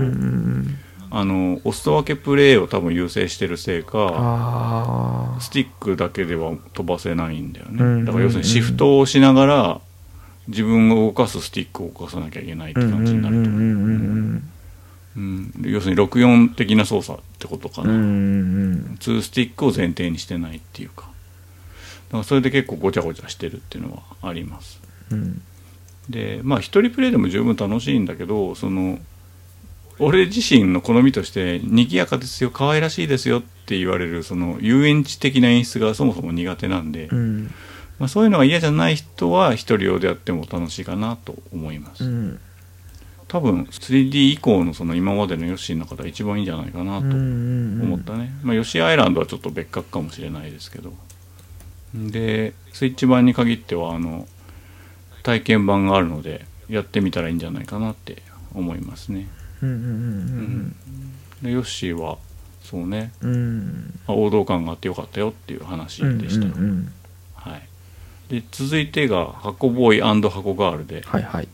あのお裾分けプレーを多分優先してるせいかあスティックだけでは飛ばせないんだよね、うんだから要するにシフトをしながら自分が動かすスティックを動かさなきゃいけないってあ感じになると思う、うん要するに64的な操作ってことかな、うんうんうん2スティックを前提にしてないっていうか。だからそれで結構ごちゃごちゃしてるっていうのはあります。うん。でまあ一人プレイでも十分楽しいんだけどその俺自身の好みとして賑やかですよ可愛らしいですよって言われるその遊園地的な演出がそもそも苦手なんで、うん。まあ、そういうのが嫌じゃない人は一人用でやっても楽しいかなと思います、うん。多分 3D 以降のその今までのヨッシーの中では一番いいんじゃないかなと思思ったね、まあ、ヨッシーアイランドはちょっと別格かもしれないですけどでスイッチ版に限ってはあの体験版があるのでやってみたらいいんじゃないかなって思いますね。うんうんでヨッシーはそうね。うん。王道感があってよかったよっていう話でした、うんうんうんはい、で続いてが箱ボーイ箱ガールではいはい。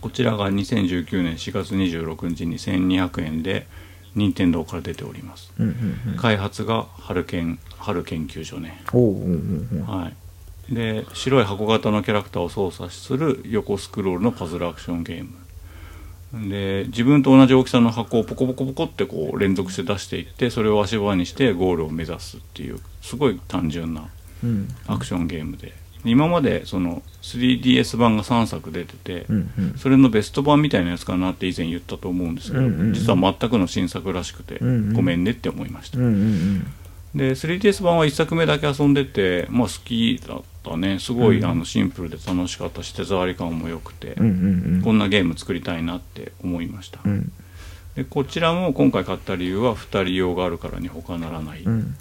こちらが2019年4月26日に1200円で任天堂から出ております。うんうんうん。開発が春研春研究所ね。おうおう。はい。で白い箱型のキャラクターを操作する横スクロールのパズルアクションゲーム。で自分と同じ大きさの箱をポコポコポコってこう連続して出していってそれを足場にしてゴールを目指すっていうすごい単純なうん。アクションゲームで今までその 3DS 版が3作出てて、うんうん。それのベスト版みたいなやつかなって以前言ったと思うんですけど、うんうんうん。実は全くの新作らしくて、うんうん。ごめんねって思いました、うんうんで 3DS 版は1作目だけ遊んでてまあ好きだったね。すごい、うん。あのシンプルで楽しかったし手触り感も良くて、うんうんうん。こんなゲーム作りたいなって思いました、うん。でこちらも今回買った理由は2人用があるからに他ならない、うん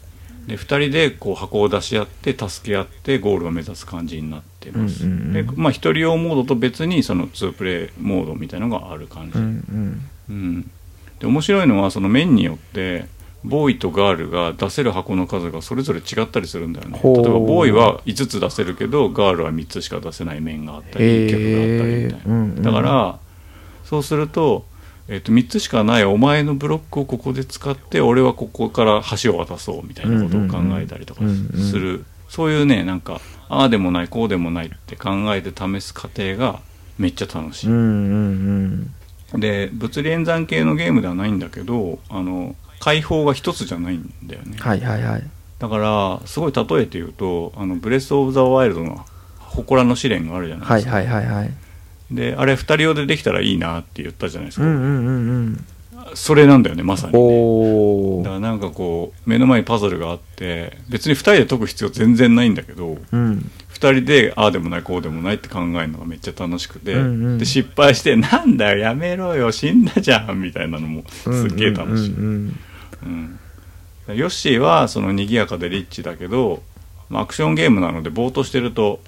で2人でこう箱を出し合って助け合ってゴールを目指す感じになってます、うんうんうん。でまあ1人用モードと別にその2プレイモードみたいなのがある感じ、うんうん。うん、で面白いのはその面によってボーイとガールが出せる箱の数がそれぞれ違ったりするんだよね。例えばボーイは5つ出せるけどガールは3つしか出せない面があったり曲があったりみたいな、うんうん。だからそうすると,、えっと3つしかないお前のブロックをここで使って俺はここから橋を渡そうみたいなことを考えたりとかする。そういうねなんかああでもないこうでもないって考えて試す過程がめっちゃ楽しい。うんうんうん。で物理演算系のゲームではないんだけどあの解放が一つじゃないんだよね。はいはいはい。だからすごい例えて言うとあのブレス・オブ・ザ・ワイルドの祠の試練があるじゃないですか、はいはいはいはいであれ二人用でできたらいいなって言ったじゃないですか、うんうんうんうん。それなんだよねまさにね。おおだからなんかこう目の前にパズルがあって別に二人で解く必要全然ないんだけどうん。二人でああでもないこうでもないって考えるのがめっちゃ楽しくて、うんうん。で失敗してなんだよやめろよ死んだじゃんみたいなのもすっげえ楽しい、うんうん。ヨッシーはその賑やかでリッチだけどまあアクションゲームなのでぼーっとしてると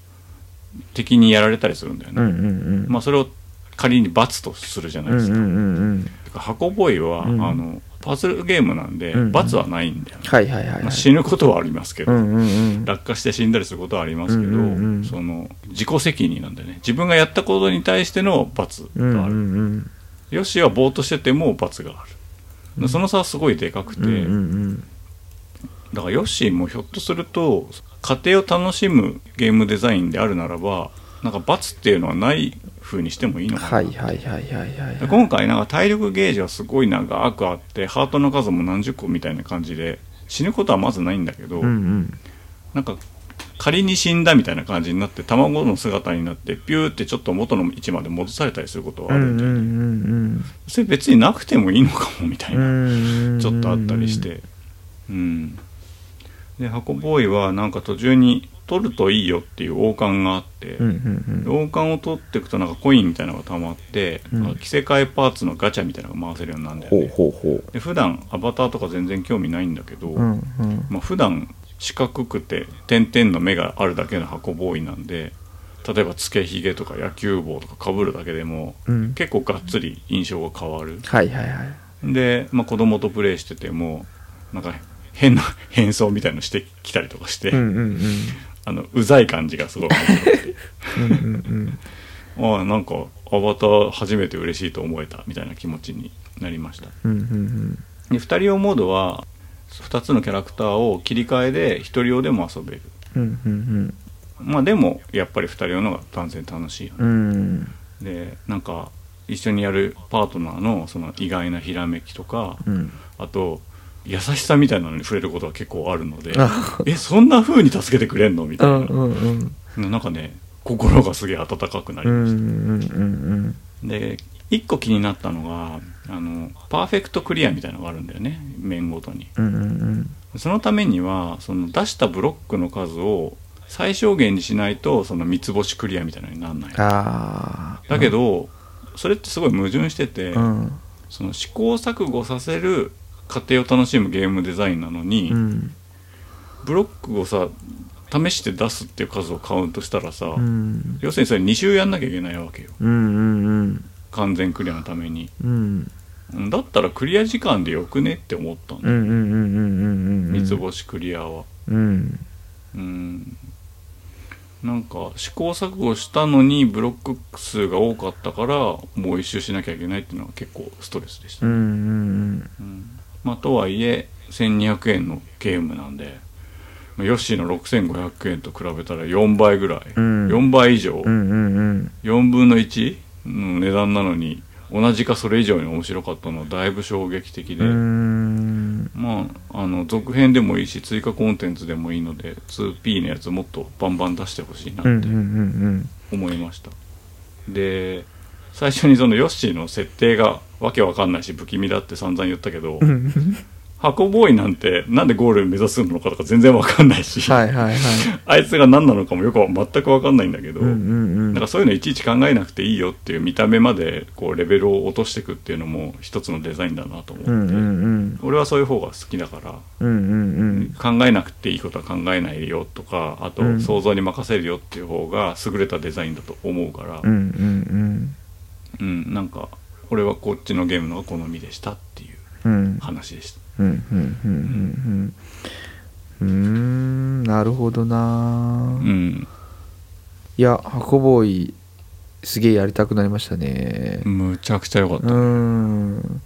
敵にやられたりするんだよね、うんうんうん。まあそれを仮に罰とするじゃないですか、うんうんうんか箱ボーイは、うん。あのパズルゲームなんで、うんうん。罰はないんだよね、はいはいまあ、死ぬことはありますけど、うんうんうん。落下して死んだりすることはありますけど、うんうんうん。その自己責任なんだよね。自分がやったことに対しての罰うんがある、うんうんヨッシーはぼーっとしてても罰がある。うん。その差はすごいでかくて、うんうん。だからヨッシーもひょっとすると家庭を楽しむゲームデザインであるならばなんか罰っていうのはない風にしてもいいのかな、はいはいはいはいはい。で今回なんか体力ゲージはすごい長くあってハートの数も何十個みたいな感じで死ぬことはまずないんだけど、うんうん。なんか仮に死んだみたいな感じになって卵の姿になってピューってちょっと元の位置まで戻されたりすることはあるみたいな、うんそれ別になくてもいいのかもみたいな、うん。ちょっとあったりして。うんで箱ボーイはなんか途中に取るといいよっていう王冠があって、うんうんうん。王冠を取っていくとなんかコインみたいなのが溜まって、うん。着せ替えパーツのガチャみたいなのが回せるようになるんだよほうねほうほで普段アバターとか全然興味ないんだけど、ううんうん。まあ、普段四角くて点々の目があるだけの箱ボーイなんで例えばつけひげとか野球帽とかかぶるだけでもうん。結構がっつり印象が変わる。はいはいはい。で、まあ、子供とプレイしててもなんか変な変装みたいのしてきたりとかして、うんうんうん。あのうざい感じがすごい面白くて。うんうんうん。[LAUGHS] ああなんかアバター初めて嬉しいと思えたみたいな気持ちになりました。うんうんで2人用モードは2つのキャラクターを切り替えで1人用でも遊べる。うんうんまあでもやっぱり2人用の方が断然楽しいよね。うんうん。でなんか一緒にやるパートナーのその意外なひらめきとか、うん。あと優しさみたいなのに触れることが結構あるのであえそんな風に助けてくれんの？みたいな、うんうんうん。なんかね心がすげえ温かくなりうんうました、んうん。で一個気になったのがあのパーフェクトクリアみたいなのがあるんだよね面ごとに。うんうんうん。そのためにはその出したブロックの数を最小限にしないとその三つ星クリアみたいなのにならない。だけど、それってすごい矛盾してて、うん。その試行錯誤させる過程を楽しむゲームデザインなのに、うん。ブロックをさ試して出すっていう数をカウントしたらさ、うん。要するにそれ2周やんなきゃいけないわけよ。うんうんうん。完全クリアのために。うん。うんだったらクリア時間でよくねって思ったの、うんうんうんうんうんうん三つ星クリアは。うん。うん。なんか試行錯誤したのにブロック数が多かったからもう一周しなきゃいけないっていうのは結構ストレスでした、うんうん。うんまあ、とはいえ1200円のゲームなんでまあヨッシーの6500円と比べたら4倍ぐらい、うん。4倍以上、うんうんうん。4分の1の値段なのに同じかそれ以上に面白かったのはだいぶ衝撃的で、うん。まああの続編でもいいし追加コンテンツでもいいので 2P のやつもっとバンバン出してほしいなって思いました、で最初にそのヨッシーの設定がわけわかんないし不気味だって散々言ったけど、うん。箱ボーイなんてなんでゴール目指すのかとか全然わかんないし、[LAUGHS] はいはいはい。あいつが何なのかもよくは全くわかんないんだけど、うんうんうん。なんかそういうのいちいち考えなくていいよっていう見た目までこうレベルを落としていくっていうのも一つのデザインだなと思って、うんうんうん。俺はそういう方が好きだからうんうん考えなくていいことは考えないよとかあとうん想像に任せるよっていう方が優れたデザインだと思うからうんうんうん。うん、なんか俺はこっちのゲームの好みでしたっていううん。話でした。うんうんうんうんうん。うんなるほどな。うん。いや箱ボーイすげえやりたくなりましたね。むちゃくちゃ良かった、うん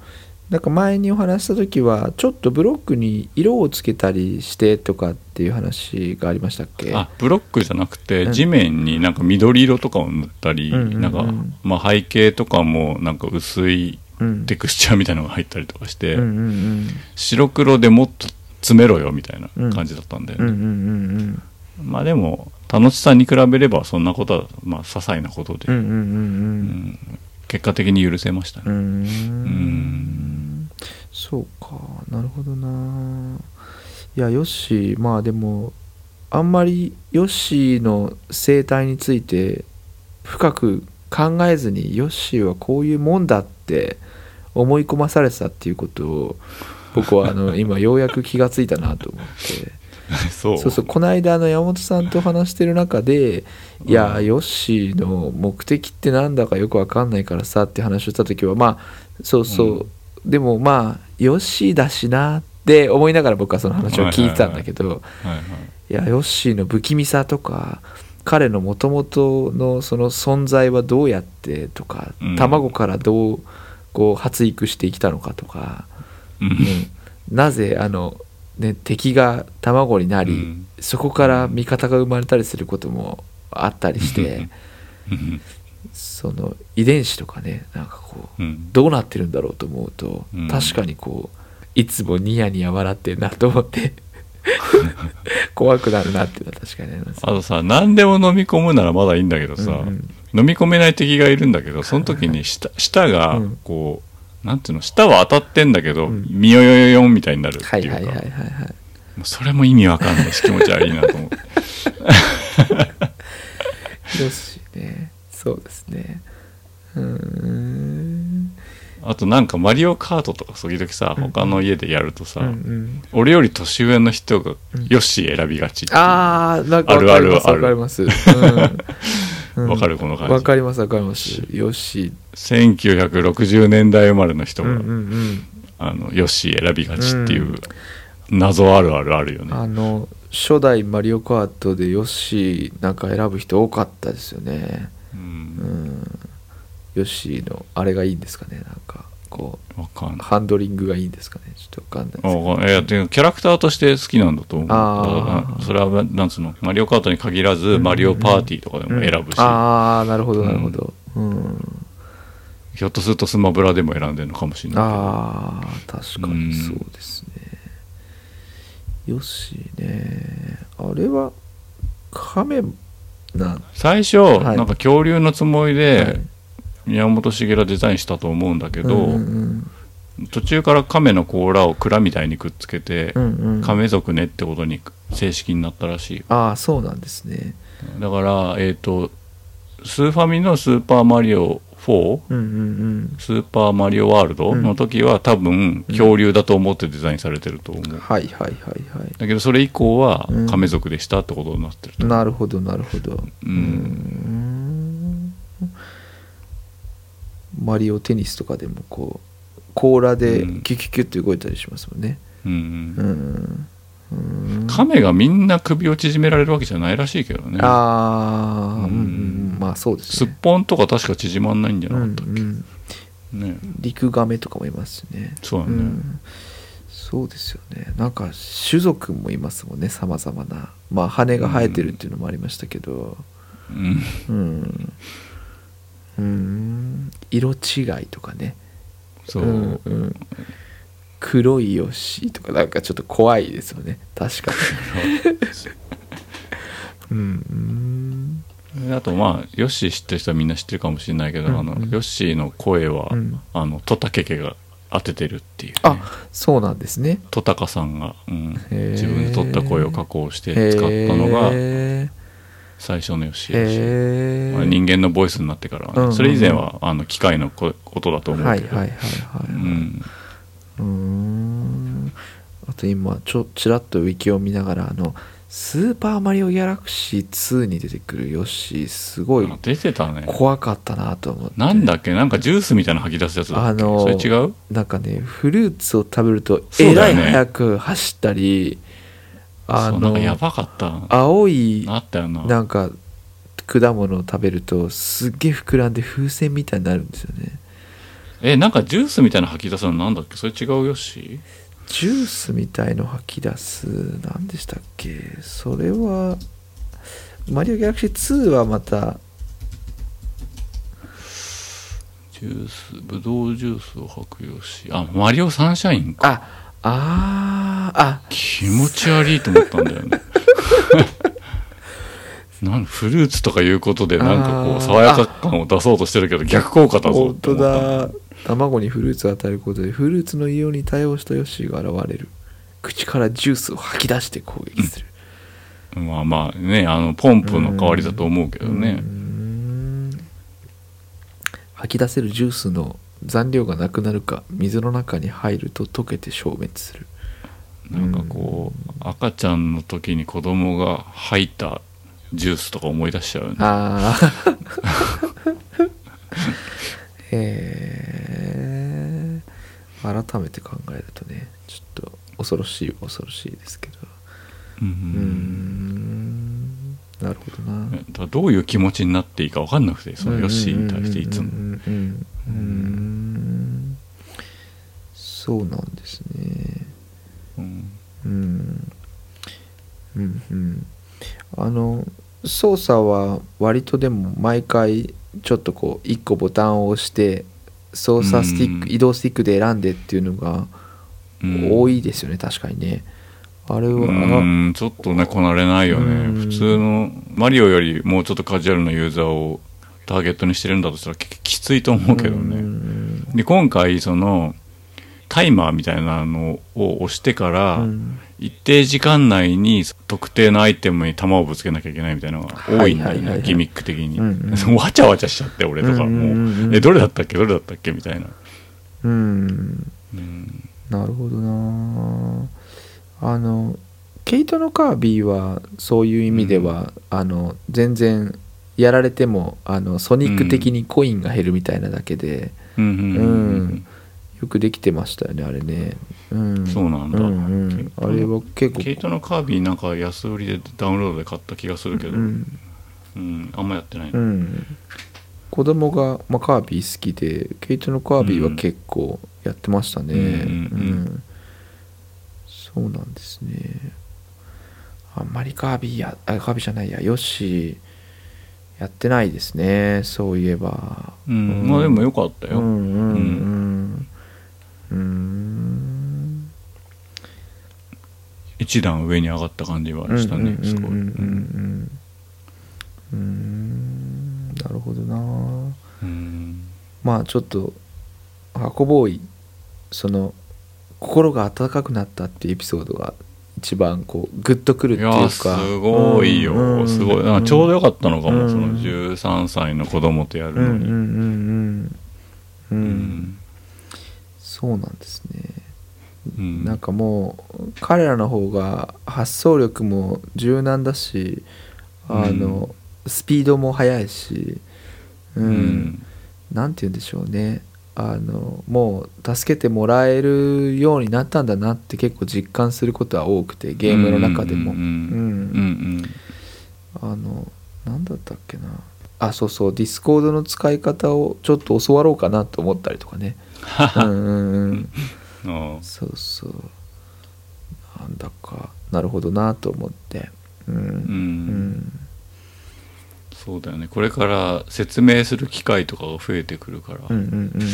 なんか前にお話した時はちょっとブロックに色をつけたりしてとかっていう話がありましたっけ？あブロックじゃなくて、うん。地面になんか緑色とかを塗ったり、なんか、まあ、背景とかもなんか薄いうんテクスチャーみたいなのが入ったりとかして、うんうんうん白黒でもっと詰めろよみたいな感じだったんだよね、うんうんうんまあでも楽しさに比べればそんなことはまあ些細なことで、うんうんうんううんん結果的に許せましたね、うんそうかなるほどな。いやヨッシーまあでもあんまりヨッシーの生態について深く考えずにヨッシーはこういうもんだって思い込まされてたっていうことを僕はあの [LAUGHS] 今ようやく気がついたなと思って。そう。そうそうこの間あの山本さんと話してる中で「いやヨッシーの目的ってなんだかよくわかんないからさ」って話をした時はまあそうそう、でもまあヨッシーだしなって思いながら僕はその話を聞いてたんだけど、はいやヨッシーの不気味さとか彼のもともとのその存在はどうやってとか、うん。卵からどうこう発育してきたのかとかうん。うん。なぜあの、ね、敵が卵になり、うん。そこから味方が生まれたりすることもあったりして、うんその遺伝子とかねなんかこううん。どうなってるんだろうと思うと、うん。確かにこういつもニヤニヤ笑ってるなと思って [LAUGHS] 怖くなるなっていうのは確かにありますあとさ何でも飲み込むならまだいいんだけどさ、うんうん。飲み込めない敵がいるんだけどその時に舌舌がうん。こう、なんていうの舌は当たってんだけど、うん。みよよよよんみたいになるってはいいうか、それも意味わかんないし気持ち悪いなと思って。[LAUGHS] よしねそうですね。うーん。あとなんかマリオカートとか時々さうん。他の家でやるとさ、うんうん。俺より年上の人がうんヨッシー選びがちあーなんかあるあるわかりあるますわかります。[LAUGHS] うん。うん。わかるこの感じ。わかりますわかります。よし。1960年代生まれの人が、うんうんうん。あのヨッシー選びがちっていうう謎あるあるあるよね、あの初代マリオカートでヨッシーなんか選ぶ人多かったですよねう、うん。んヨッシーのあれがいいんですかね？なんかこうハンドリングがいいんですかね？ちょっとわかんないですけあどい。いやキャラクターとして好きなんだと思う。それはなんつうの？マリオカートに限らず、んマリオパーティーとかでも選ぶし、ああなるほどなるほど。うん、ひょっとするとスマブラでも選んでるのかもしれないああ確かうんにそうですね。ヨッシーね。あれはカメなん最初、はい。なんか恐竜のつもりで、はい。宮本茂がデザインしたと思うんだけど、うんうん途中から亀の甲羅を蔵みたいにくっつけて、うんうん。うん亀族ねってことに正式になったらしい。よああそうなんですね。だからえっ、とスーファミのスーパーマリオ4うんうん。スーパーマリオワールドの時は多分恐竜だと思ってデザインされてると思う、うん。はいはいはいはだけどそれ以降はうん亀族でしたってことになってると、いなるほどなるほど。ううん。んマリオテニスとかでもこう甲羅でうん。キュキュキュッと動いたりしますもんね。うんうん。うん亀がみんな首を縮められるわけじゃないらしいけどね。ああうんうんうん。まあそうですすっねぽんとか確か縮まんないんじゃうなんかったっけ、うんねリクガメとかもいますしね。そうだね、うん。そうですよね。なんか種族もいますもんねさまざまな。まあ羽が生えてるっていうのもありましたけど。うん。うん。うん。色違いとかね。そう、んうん、黒いヨッシーとかなんかちょっと怖いですよね。確かに。うん。うん。あとまあヨッシー知ってる人はみんな知ってるかもしれないけど、うん。うん。あのヨッシーの声は、うん。あのトタケケが当ててるっていう、ね、あそうなんですね。トタカさんが、うん、自分で撮った声を加工して使ったのがへ最初のヨッシーーだし、へー。まあ人間のボイスになってからはね、うんうんうん。それ以前はあの機械の声音だと思うけど、はいはいはいはい、うん、うーん。あと今ちょちらっとウィキを見ながらあのスーパーマリオギャラクシー2に出てくるヨッシーすごいあ出てたね。怖かったなと思って。なんだっけ？なんかジュースみたいなの吐き出すやつだっけ、あのそれ違う？なんかねフルーツを食べるとえらい速く走ったりあそうなんかやのばかった。青いあったよな。なんか果物を食べるとすっげえ膨らんで風船みたいになるんですよねえなんかジュースみたいなの吐き出すのなんだっけ？それ違うヨッシジュースみたいの吐き出す。何でしたっけ？それはマリオギャラクシー2はまたージュースブドウジュースを吐くヨッシーあマリオサンシャインか。ああーあ気持ち悪いと思ったんだよね。[LAUGHS] なんフルーツとかいうことでなんかこう爽やか感を出そうとしてるけど逆効果だぞ本当って思っただ卵にフルーツを与えることでフルーツの異様に対応したヨッシーが現れる。口からジュースを吐き出して攻撃する、まあまあねあのポンプの代わりだと思うけどうねん。吐き出せるジュースの残量がなくなるか水の中に入ると溶けて消滅する。なんかこう赤ちゃんの時に子供が吐いたジュースとか思い出しちゃうよね。ああ [LAUGHS] へえ改めて考えるとねちょっと恐ろしいは恐ろしいですけど。ううん。なるほどな。どういう気持ちになっていいか分かんなくてそのヨッシーに対していつも。うん。そうなんですね。うん。うん。うんうん。あの操作は割とでも毎回ちょっとこう1個ボタンを押して操作スティック、うん。移動スティックで選んでっていうのがうん。多いですよね、確かにね。あれは、うんちょっとねこなれないようん。ね普通のマリオよりもうちょっとカジュアルなユーザーをターゲットにしてるんだとしたらききついと思うけどうねん。で今回そのタイマーみたいなのを押してから、うん。一定時間内に特定のアイテムに弾をぶつけなきゃいけないみたいなのが多いんだよねギミック的に、うんわちゃわちゃしちゃって俺とかも。う,、うんうどれだったっけ？どれだったっけ？みたいな、うん。うん、なるほどな。あのケイトのカービィはそういう意味では、あの全然やられてもあのソニック的にコインが減るみたいなだけで、うんうんうん。うんよくできてましたよねあれね、うん、そうなんだ。うんうん、あれは結構。ケイトのカービィなんか安売りでダウンロードで買った気がするけど、ううんんあんまやってない、うん、子供がまあ、カービィ好きでケイトのカービィは結構やってましたね、うんそうなんですね。あんまりカービィやあカービィじゃないや。ヨッシーやってないですね。そういえば。うん。うん。まあでもよかったよ、うんうん。うんうん。一段上に上がった感じはしたね、すごい、うんうんうん。うん。うん。なるほどな。うん。まあちょっと箱ボーイその心が温かくなったっていうエピソードが一番こうグッとくるっていうか。いやすごいよ、うんすごい。なんかちょうどよかったのかも、うんその13歳の子供とやるのに、うんうんうんうんう、うんんそうなんですね。うん。なんかもう彼らの方が発想力も柔軟だしあの、スピードも速いしう、うん。んなんて言うんでしょうね。あのもう助けてもらえるようになったんだなって結構実感することは多くてゲームの中でも。うん。うん。うんうん。あのなんだったっけな。あそうそう。 Discord の使い方をちょっと教わろうかなと思ったりとかねうんうんうん。[LAUGHS] そうそう。なんだかなるほどなと思って。うん。あうん。うん。そうだよね。これから説明する機会とかが増えてくるから、うんうんうん。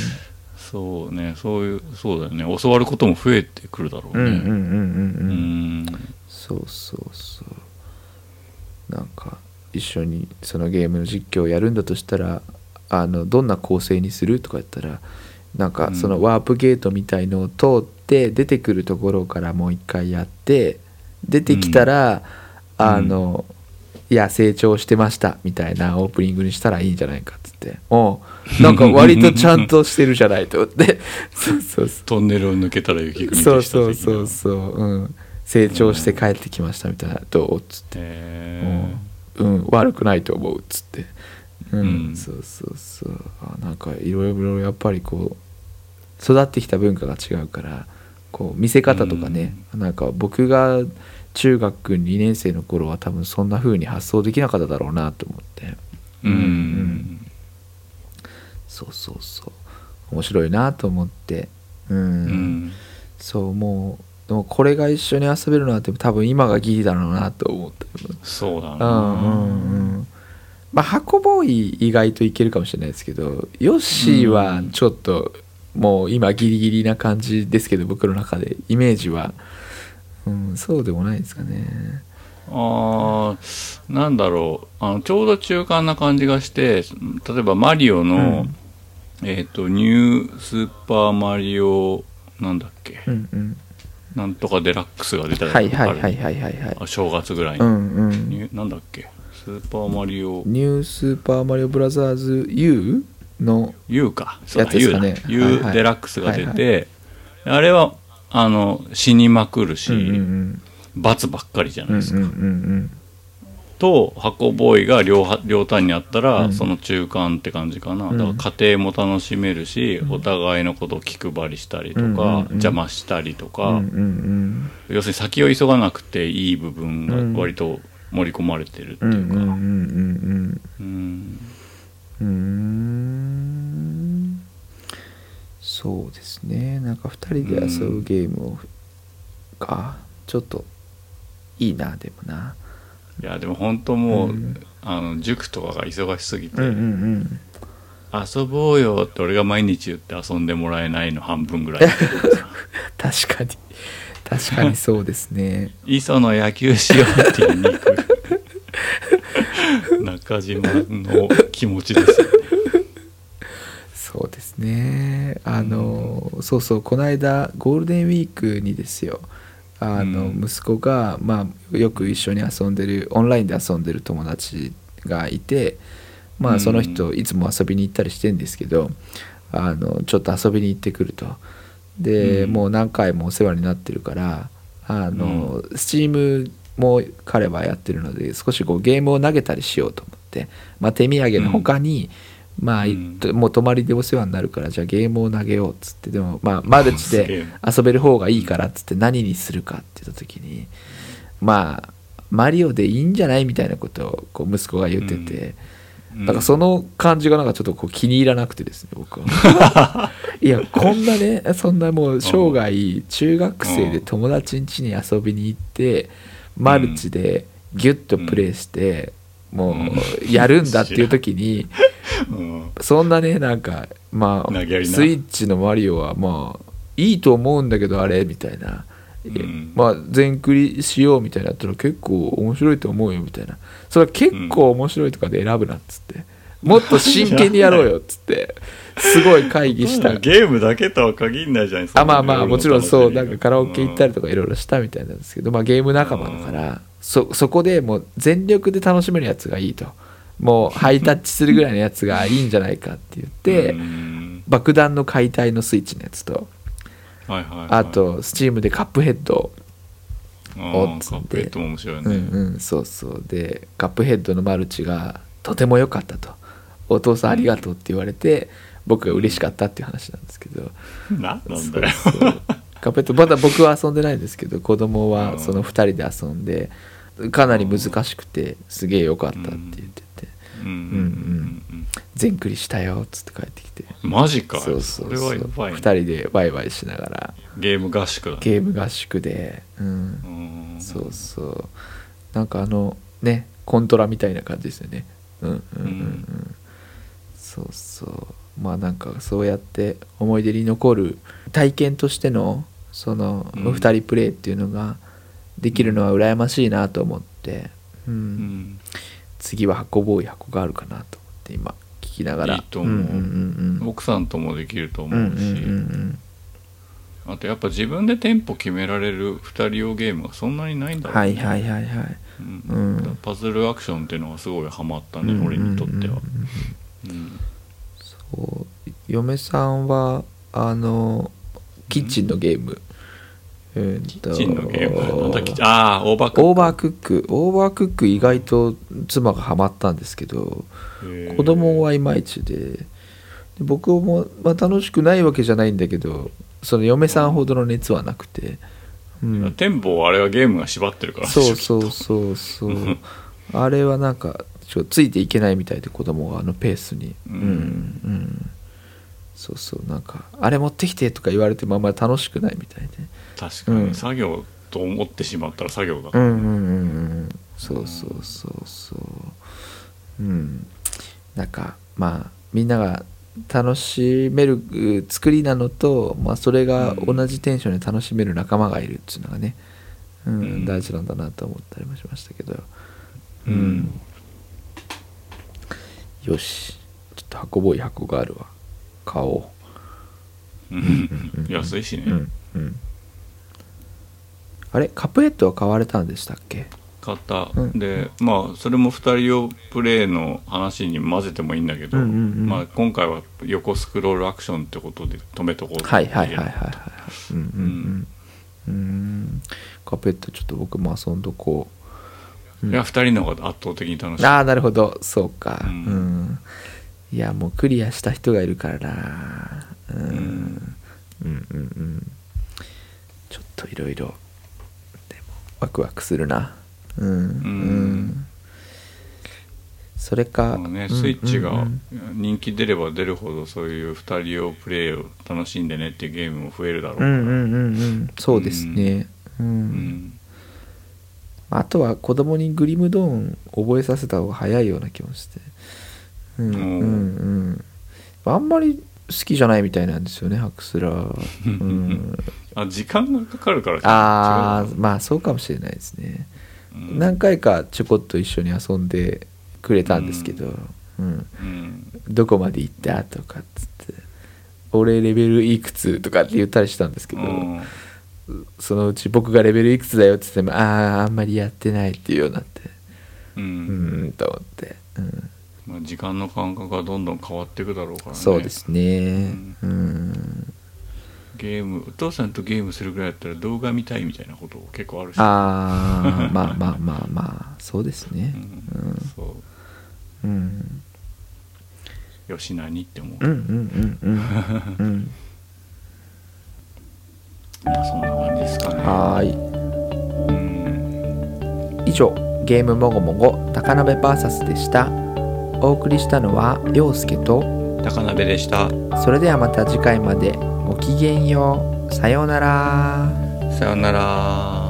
そうね。そういうそうだよね。教わることも増えてくるだろうね。うんうんうんうんううんん。そうそうそう。なんか一緒にそのゲームの実況をやるんだとしたらあのどんな構成にするとか言ったらなんかうん。そのワープゲートみたいのを通って出てくるところからもう一回やって出てきたら、あの、いや成長してましたみたいなオープニングにしたらいいんじゃないかっつって。おうなんか割とちゃんとしてるじゃないと思って。[LAUGHS] そうそうそう。トンネルを抜けたら雪国そうでした的なそうそうそう、う。ん、成長して帰ってきましたみたいな「どう?」っつって。へ「うん、うん、悪くないと思う」っつってうん、うん。そうそうそう。あなんかいろいろやっぱりこう育ってきた文化が違うからこう見せ方とかね、なんか僕が中学2年生の頃は多分そんな風に発想できなかっただろうなと思って。えうん、うん。そうそうそう。面白いなと思って。うん。うん。そうもうでもこれが一緒に遊べるのは多分今がギリだろうなと思って。そうだうな、んうんうんまあ箱ボーイ意外といけるかもしれないですけどヨッシーはちょっともう今ギリギリな感じですけど僕の中でイメージは、うん、そうでもないですかね。あーなんだろう。あのちょうど中間な感じがして例えばマリオの、えっ、とニュースーパーマリオなんだっけ、うんうん。なんとかデラックスが出たりはいはいはいはいはいはい。あ正月ぐらいに、うんうん。なんだっけスーパーマリオ。ニュースーパーマリオブラザーズ U の U か。そうだやつですかね。U だ U、はいはいデラックスが出て、あれはあの死にまくるし、うんうん罰ばっかりじゃうんうんうんうないですか、ん。と箱ボーイが両は両端にあったら、うん。その中間って感じかな、うん。だから家庭も楽しめるし、お互いのことを気配りしたりとか、うんうんうん。邪魔したりとか、うんうんうん。要するに先を急がなくていい部分が割と盛り込まれてるっていうか、うんうんうんうんうんうん。うーん。そそうですね。なんか2人で遊ぶゲームを、かちょっといいなでもな。いやでも本当もう、うん。あの塾とかが忙しすぎて、うんうんうん。遊ぼうよって俺が毎日言って遊んでもらえないの半分ぐらい。[LAUGHS] 確かに確かにそうですね。磯野野球しようって言いに行く中島の気持ちですよね。そうですね。あの、そうそうこの間ゴールデンウィークにですよ。あの、うん。息子が、まあ、よく一緒に遊んでるオンラインで遊んでる友達がいてまうん。あその人いつも遊びに行ったりしてんですけどあのちょっと遊びに行ってくるとで、うん。もう何回もお世話になってるからあの、スチームも彼はやってるので少しこうゲームを投げたりしようと思って、まあ、手土産の他に、まあ、うん。もう泊まりでお世話になるからじゃあゲームを投げようっつってでもまあマルチで [LAUGHS] え。遊べる方がいいからっつって何にするかって言った時にまあマリオでいいんじゃないみたいなことをこう息子が言ってて、うんだからその感じがなんかちょっとこう気に入らなくてですね僕は。[LAUGHS] いやこんなねそんなもう生涯中学生で友達ん家に遊びに行ってマルチでギュッとプレイしてもうやるんだっていう時にうん。そんなねなんかまあスイッチのマリオはまあいいと思うんだけどあれみたいな、んまあ全クリしようみたいなやったら結構面白いと思うよみたいな。それは結構面白いとかで選ぶなっつって、もっと真剣にやろうよっつって。すごい会議した。ゲームだけとは限んないじゃないですか。あまあまあもちろんそう。なんかカラオケ行ったりととかいろいろしたみたいなんですけど、まあ、ゲーム仲間だからそそこでもう全力で楽しめるやつがいいと。もうハイタッチするぐらいのやつがいいんじゃないかって言って、爆弾の解体のスイッチのやつとはいはいはい、あとスチームでカップヘッド。あおーっつって。カップヘッドも面白いね、うんうんそうそう。でカップヘッドのマルチがとても良かったと。お父さんありがとうって言われて僕が嬉しかったっていう話なんですけど。なんなんだよ。そうそう。カップヘッドまだ僕は遊んでないんですけど子供はその2人で遊んでかなり難しくてすげえ良かったって言っててうんうんうん全クリしたよっつって帰ってきてうんマジかそうそうれそうはやばい、2ね、人でワイワイしながらゲーム合宿だねゲーム合宿でうんうんそうそう。なんかあのねコントラみたいな感じですよね。うんうんうんうん、うんそうそう。まあなんかそうやって思い出に残る体験としてのそのうん。2人プレイっていうのができるのは羨ましいなと思って、うん。うん次は箱ボーイ箱があるかなと思って今聞きながら。いいと思う。うんうんうん奥さんともできるとうんうん思うし、うんうん。あとやっぱ自分でテンポ決められる2人用ゲームがそんなにないんだろうね。はいはいはいはい。うん。うん。パズルアクションっていうのがすごいハマったね、うん俺にとってはうん。うんうんうんそう。嫁さんはあのキッチンのゲーム、えーとキッチンのゲームああオーバークック。オーバークック。オーバークック意外と妻がハマったんですけど子供はいまいちで。で僕も、まあ、楽しくないわけじゃないんだけどその嫁さんほどの熱はなくて、うん、テンポをあれはゲームが縛ってるからそうそうそうそう。あれはなんかちょっとついていけないみたいで子供があのペースに。ううんんうんそうそうなんかあれ持ってきてとか言われてもあんまり楽しくないみたいで。確かに、うん。作業と思ってしまったら作業だから、うんうんうんうん。そうそうそうそう。うん。なんかまあみんなが楽しめるう作りなのと、まあ、それが同じテンションで楽しめる仲間がいるっていうのがね、うんうん。大事なんだなと思ったりもしましたけど。うん。うん。よし。ちょっと箱ボーイ箱があるわ買おうん。安いしね、ううん。うん。あれカップヘッドは買われたんでしたっけ？買った、うん。でまあそれも2人用プレイの話に混ぜてもいいんだけど、うんうんうん。まあ、今回は横スクロールアクションってことで止めとこうとはいはいはいはいはい。うんうんうん。うん。カップヘッドちょっと僕も遊んどこう。いや2人の方が圧倒的に楽しい。ああなるほど。そうか。う、うんんいやもうクリアした人がいるからな。うん、ん。うんうんうん。ちょっといろいろでもワクワクするな。うん。うん、それか、ね、うんスイッチがうんうん人気出れば出るほどそういう2人用プレイを楽しんでねっていうゲームも増えるだろうから、うんうんうん。うん。そうですね。うん、うん。あとは子供にグリムドーン覚えさせた方が早いような気もしてうん。うん。うんあんまり好きじゃないみたいなんですよねハクスラー、うん、[LAUGHS] あ時間がかかるからああまあそうかもしれないですね、うん。何回かちょこっと一緒に遊んでくれたんですけど、うん。うん。どこまで行ったとかっつって。俺レベルいくつとかって言ったりしたんですけど、うん。そのうち僕がレベルいくつだよって言ってもあああんまりやってないっていうようになって。ううんんと思って、うん、まあ、時間の感覚がどんどん変わっていくだろうからね。そうですね。うん。ゲームお父さんとゲームするぐらいだったら動画見たいみたいなこと結構あるし。ああまあまあまあまあそうですね。うん。そう。うん。よしなにって思う、うんうんうんうん。うん。まあそんな感じですかね。はーい。うん。以上ゲームもごもご高鍋 VS でしたお送りしたのは陽介と高鍋でした。それではまた次回まで。ごきげんよう。さようなら。さようなら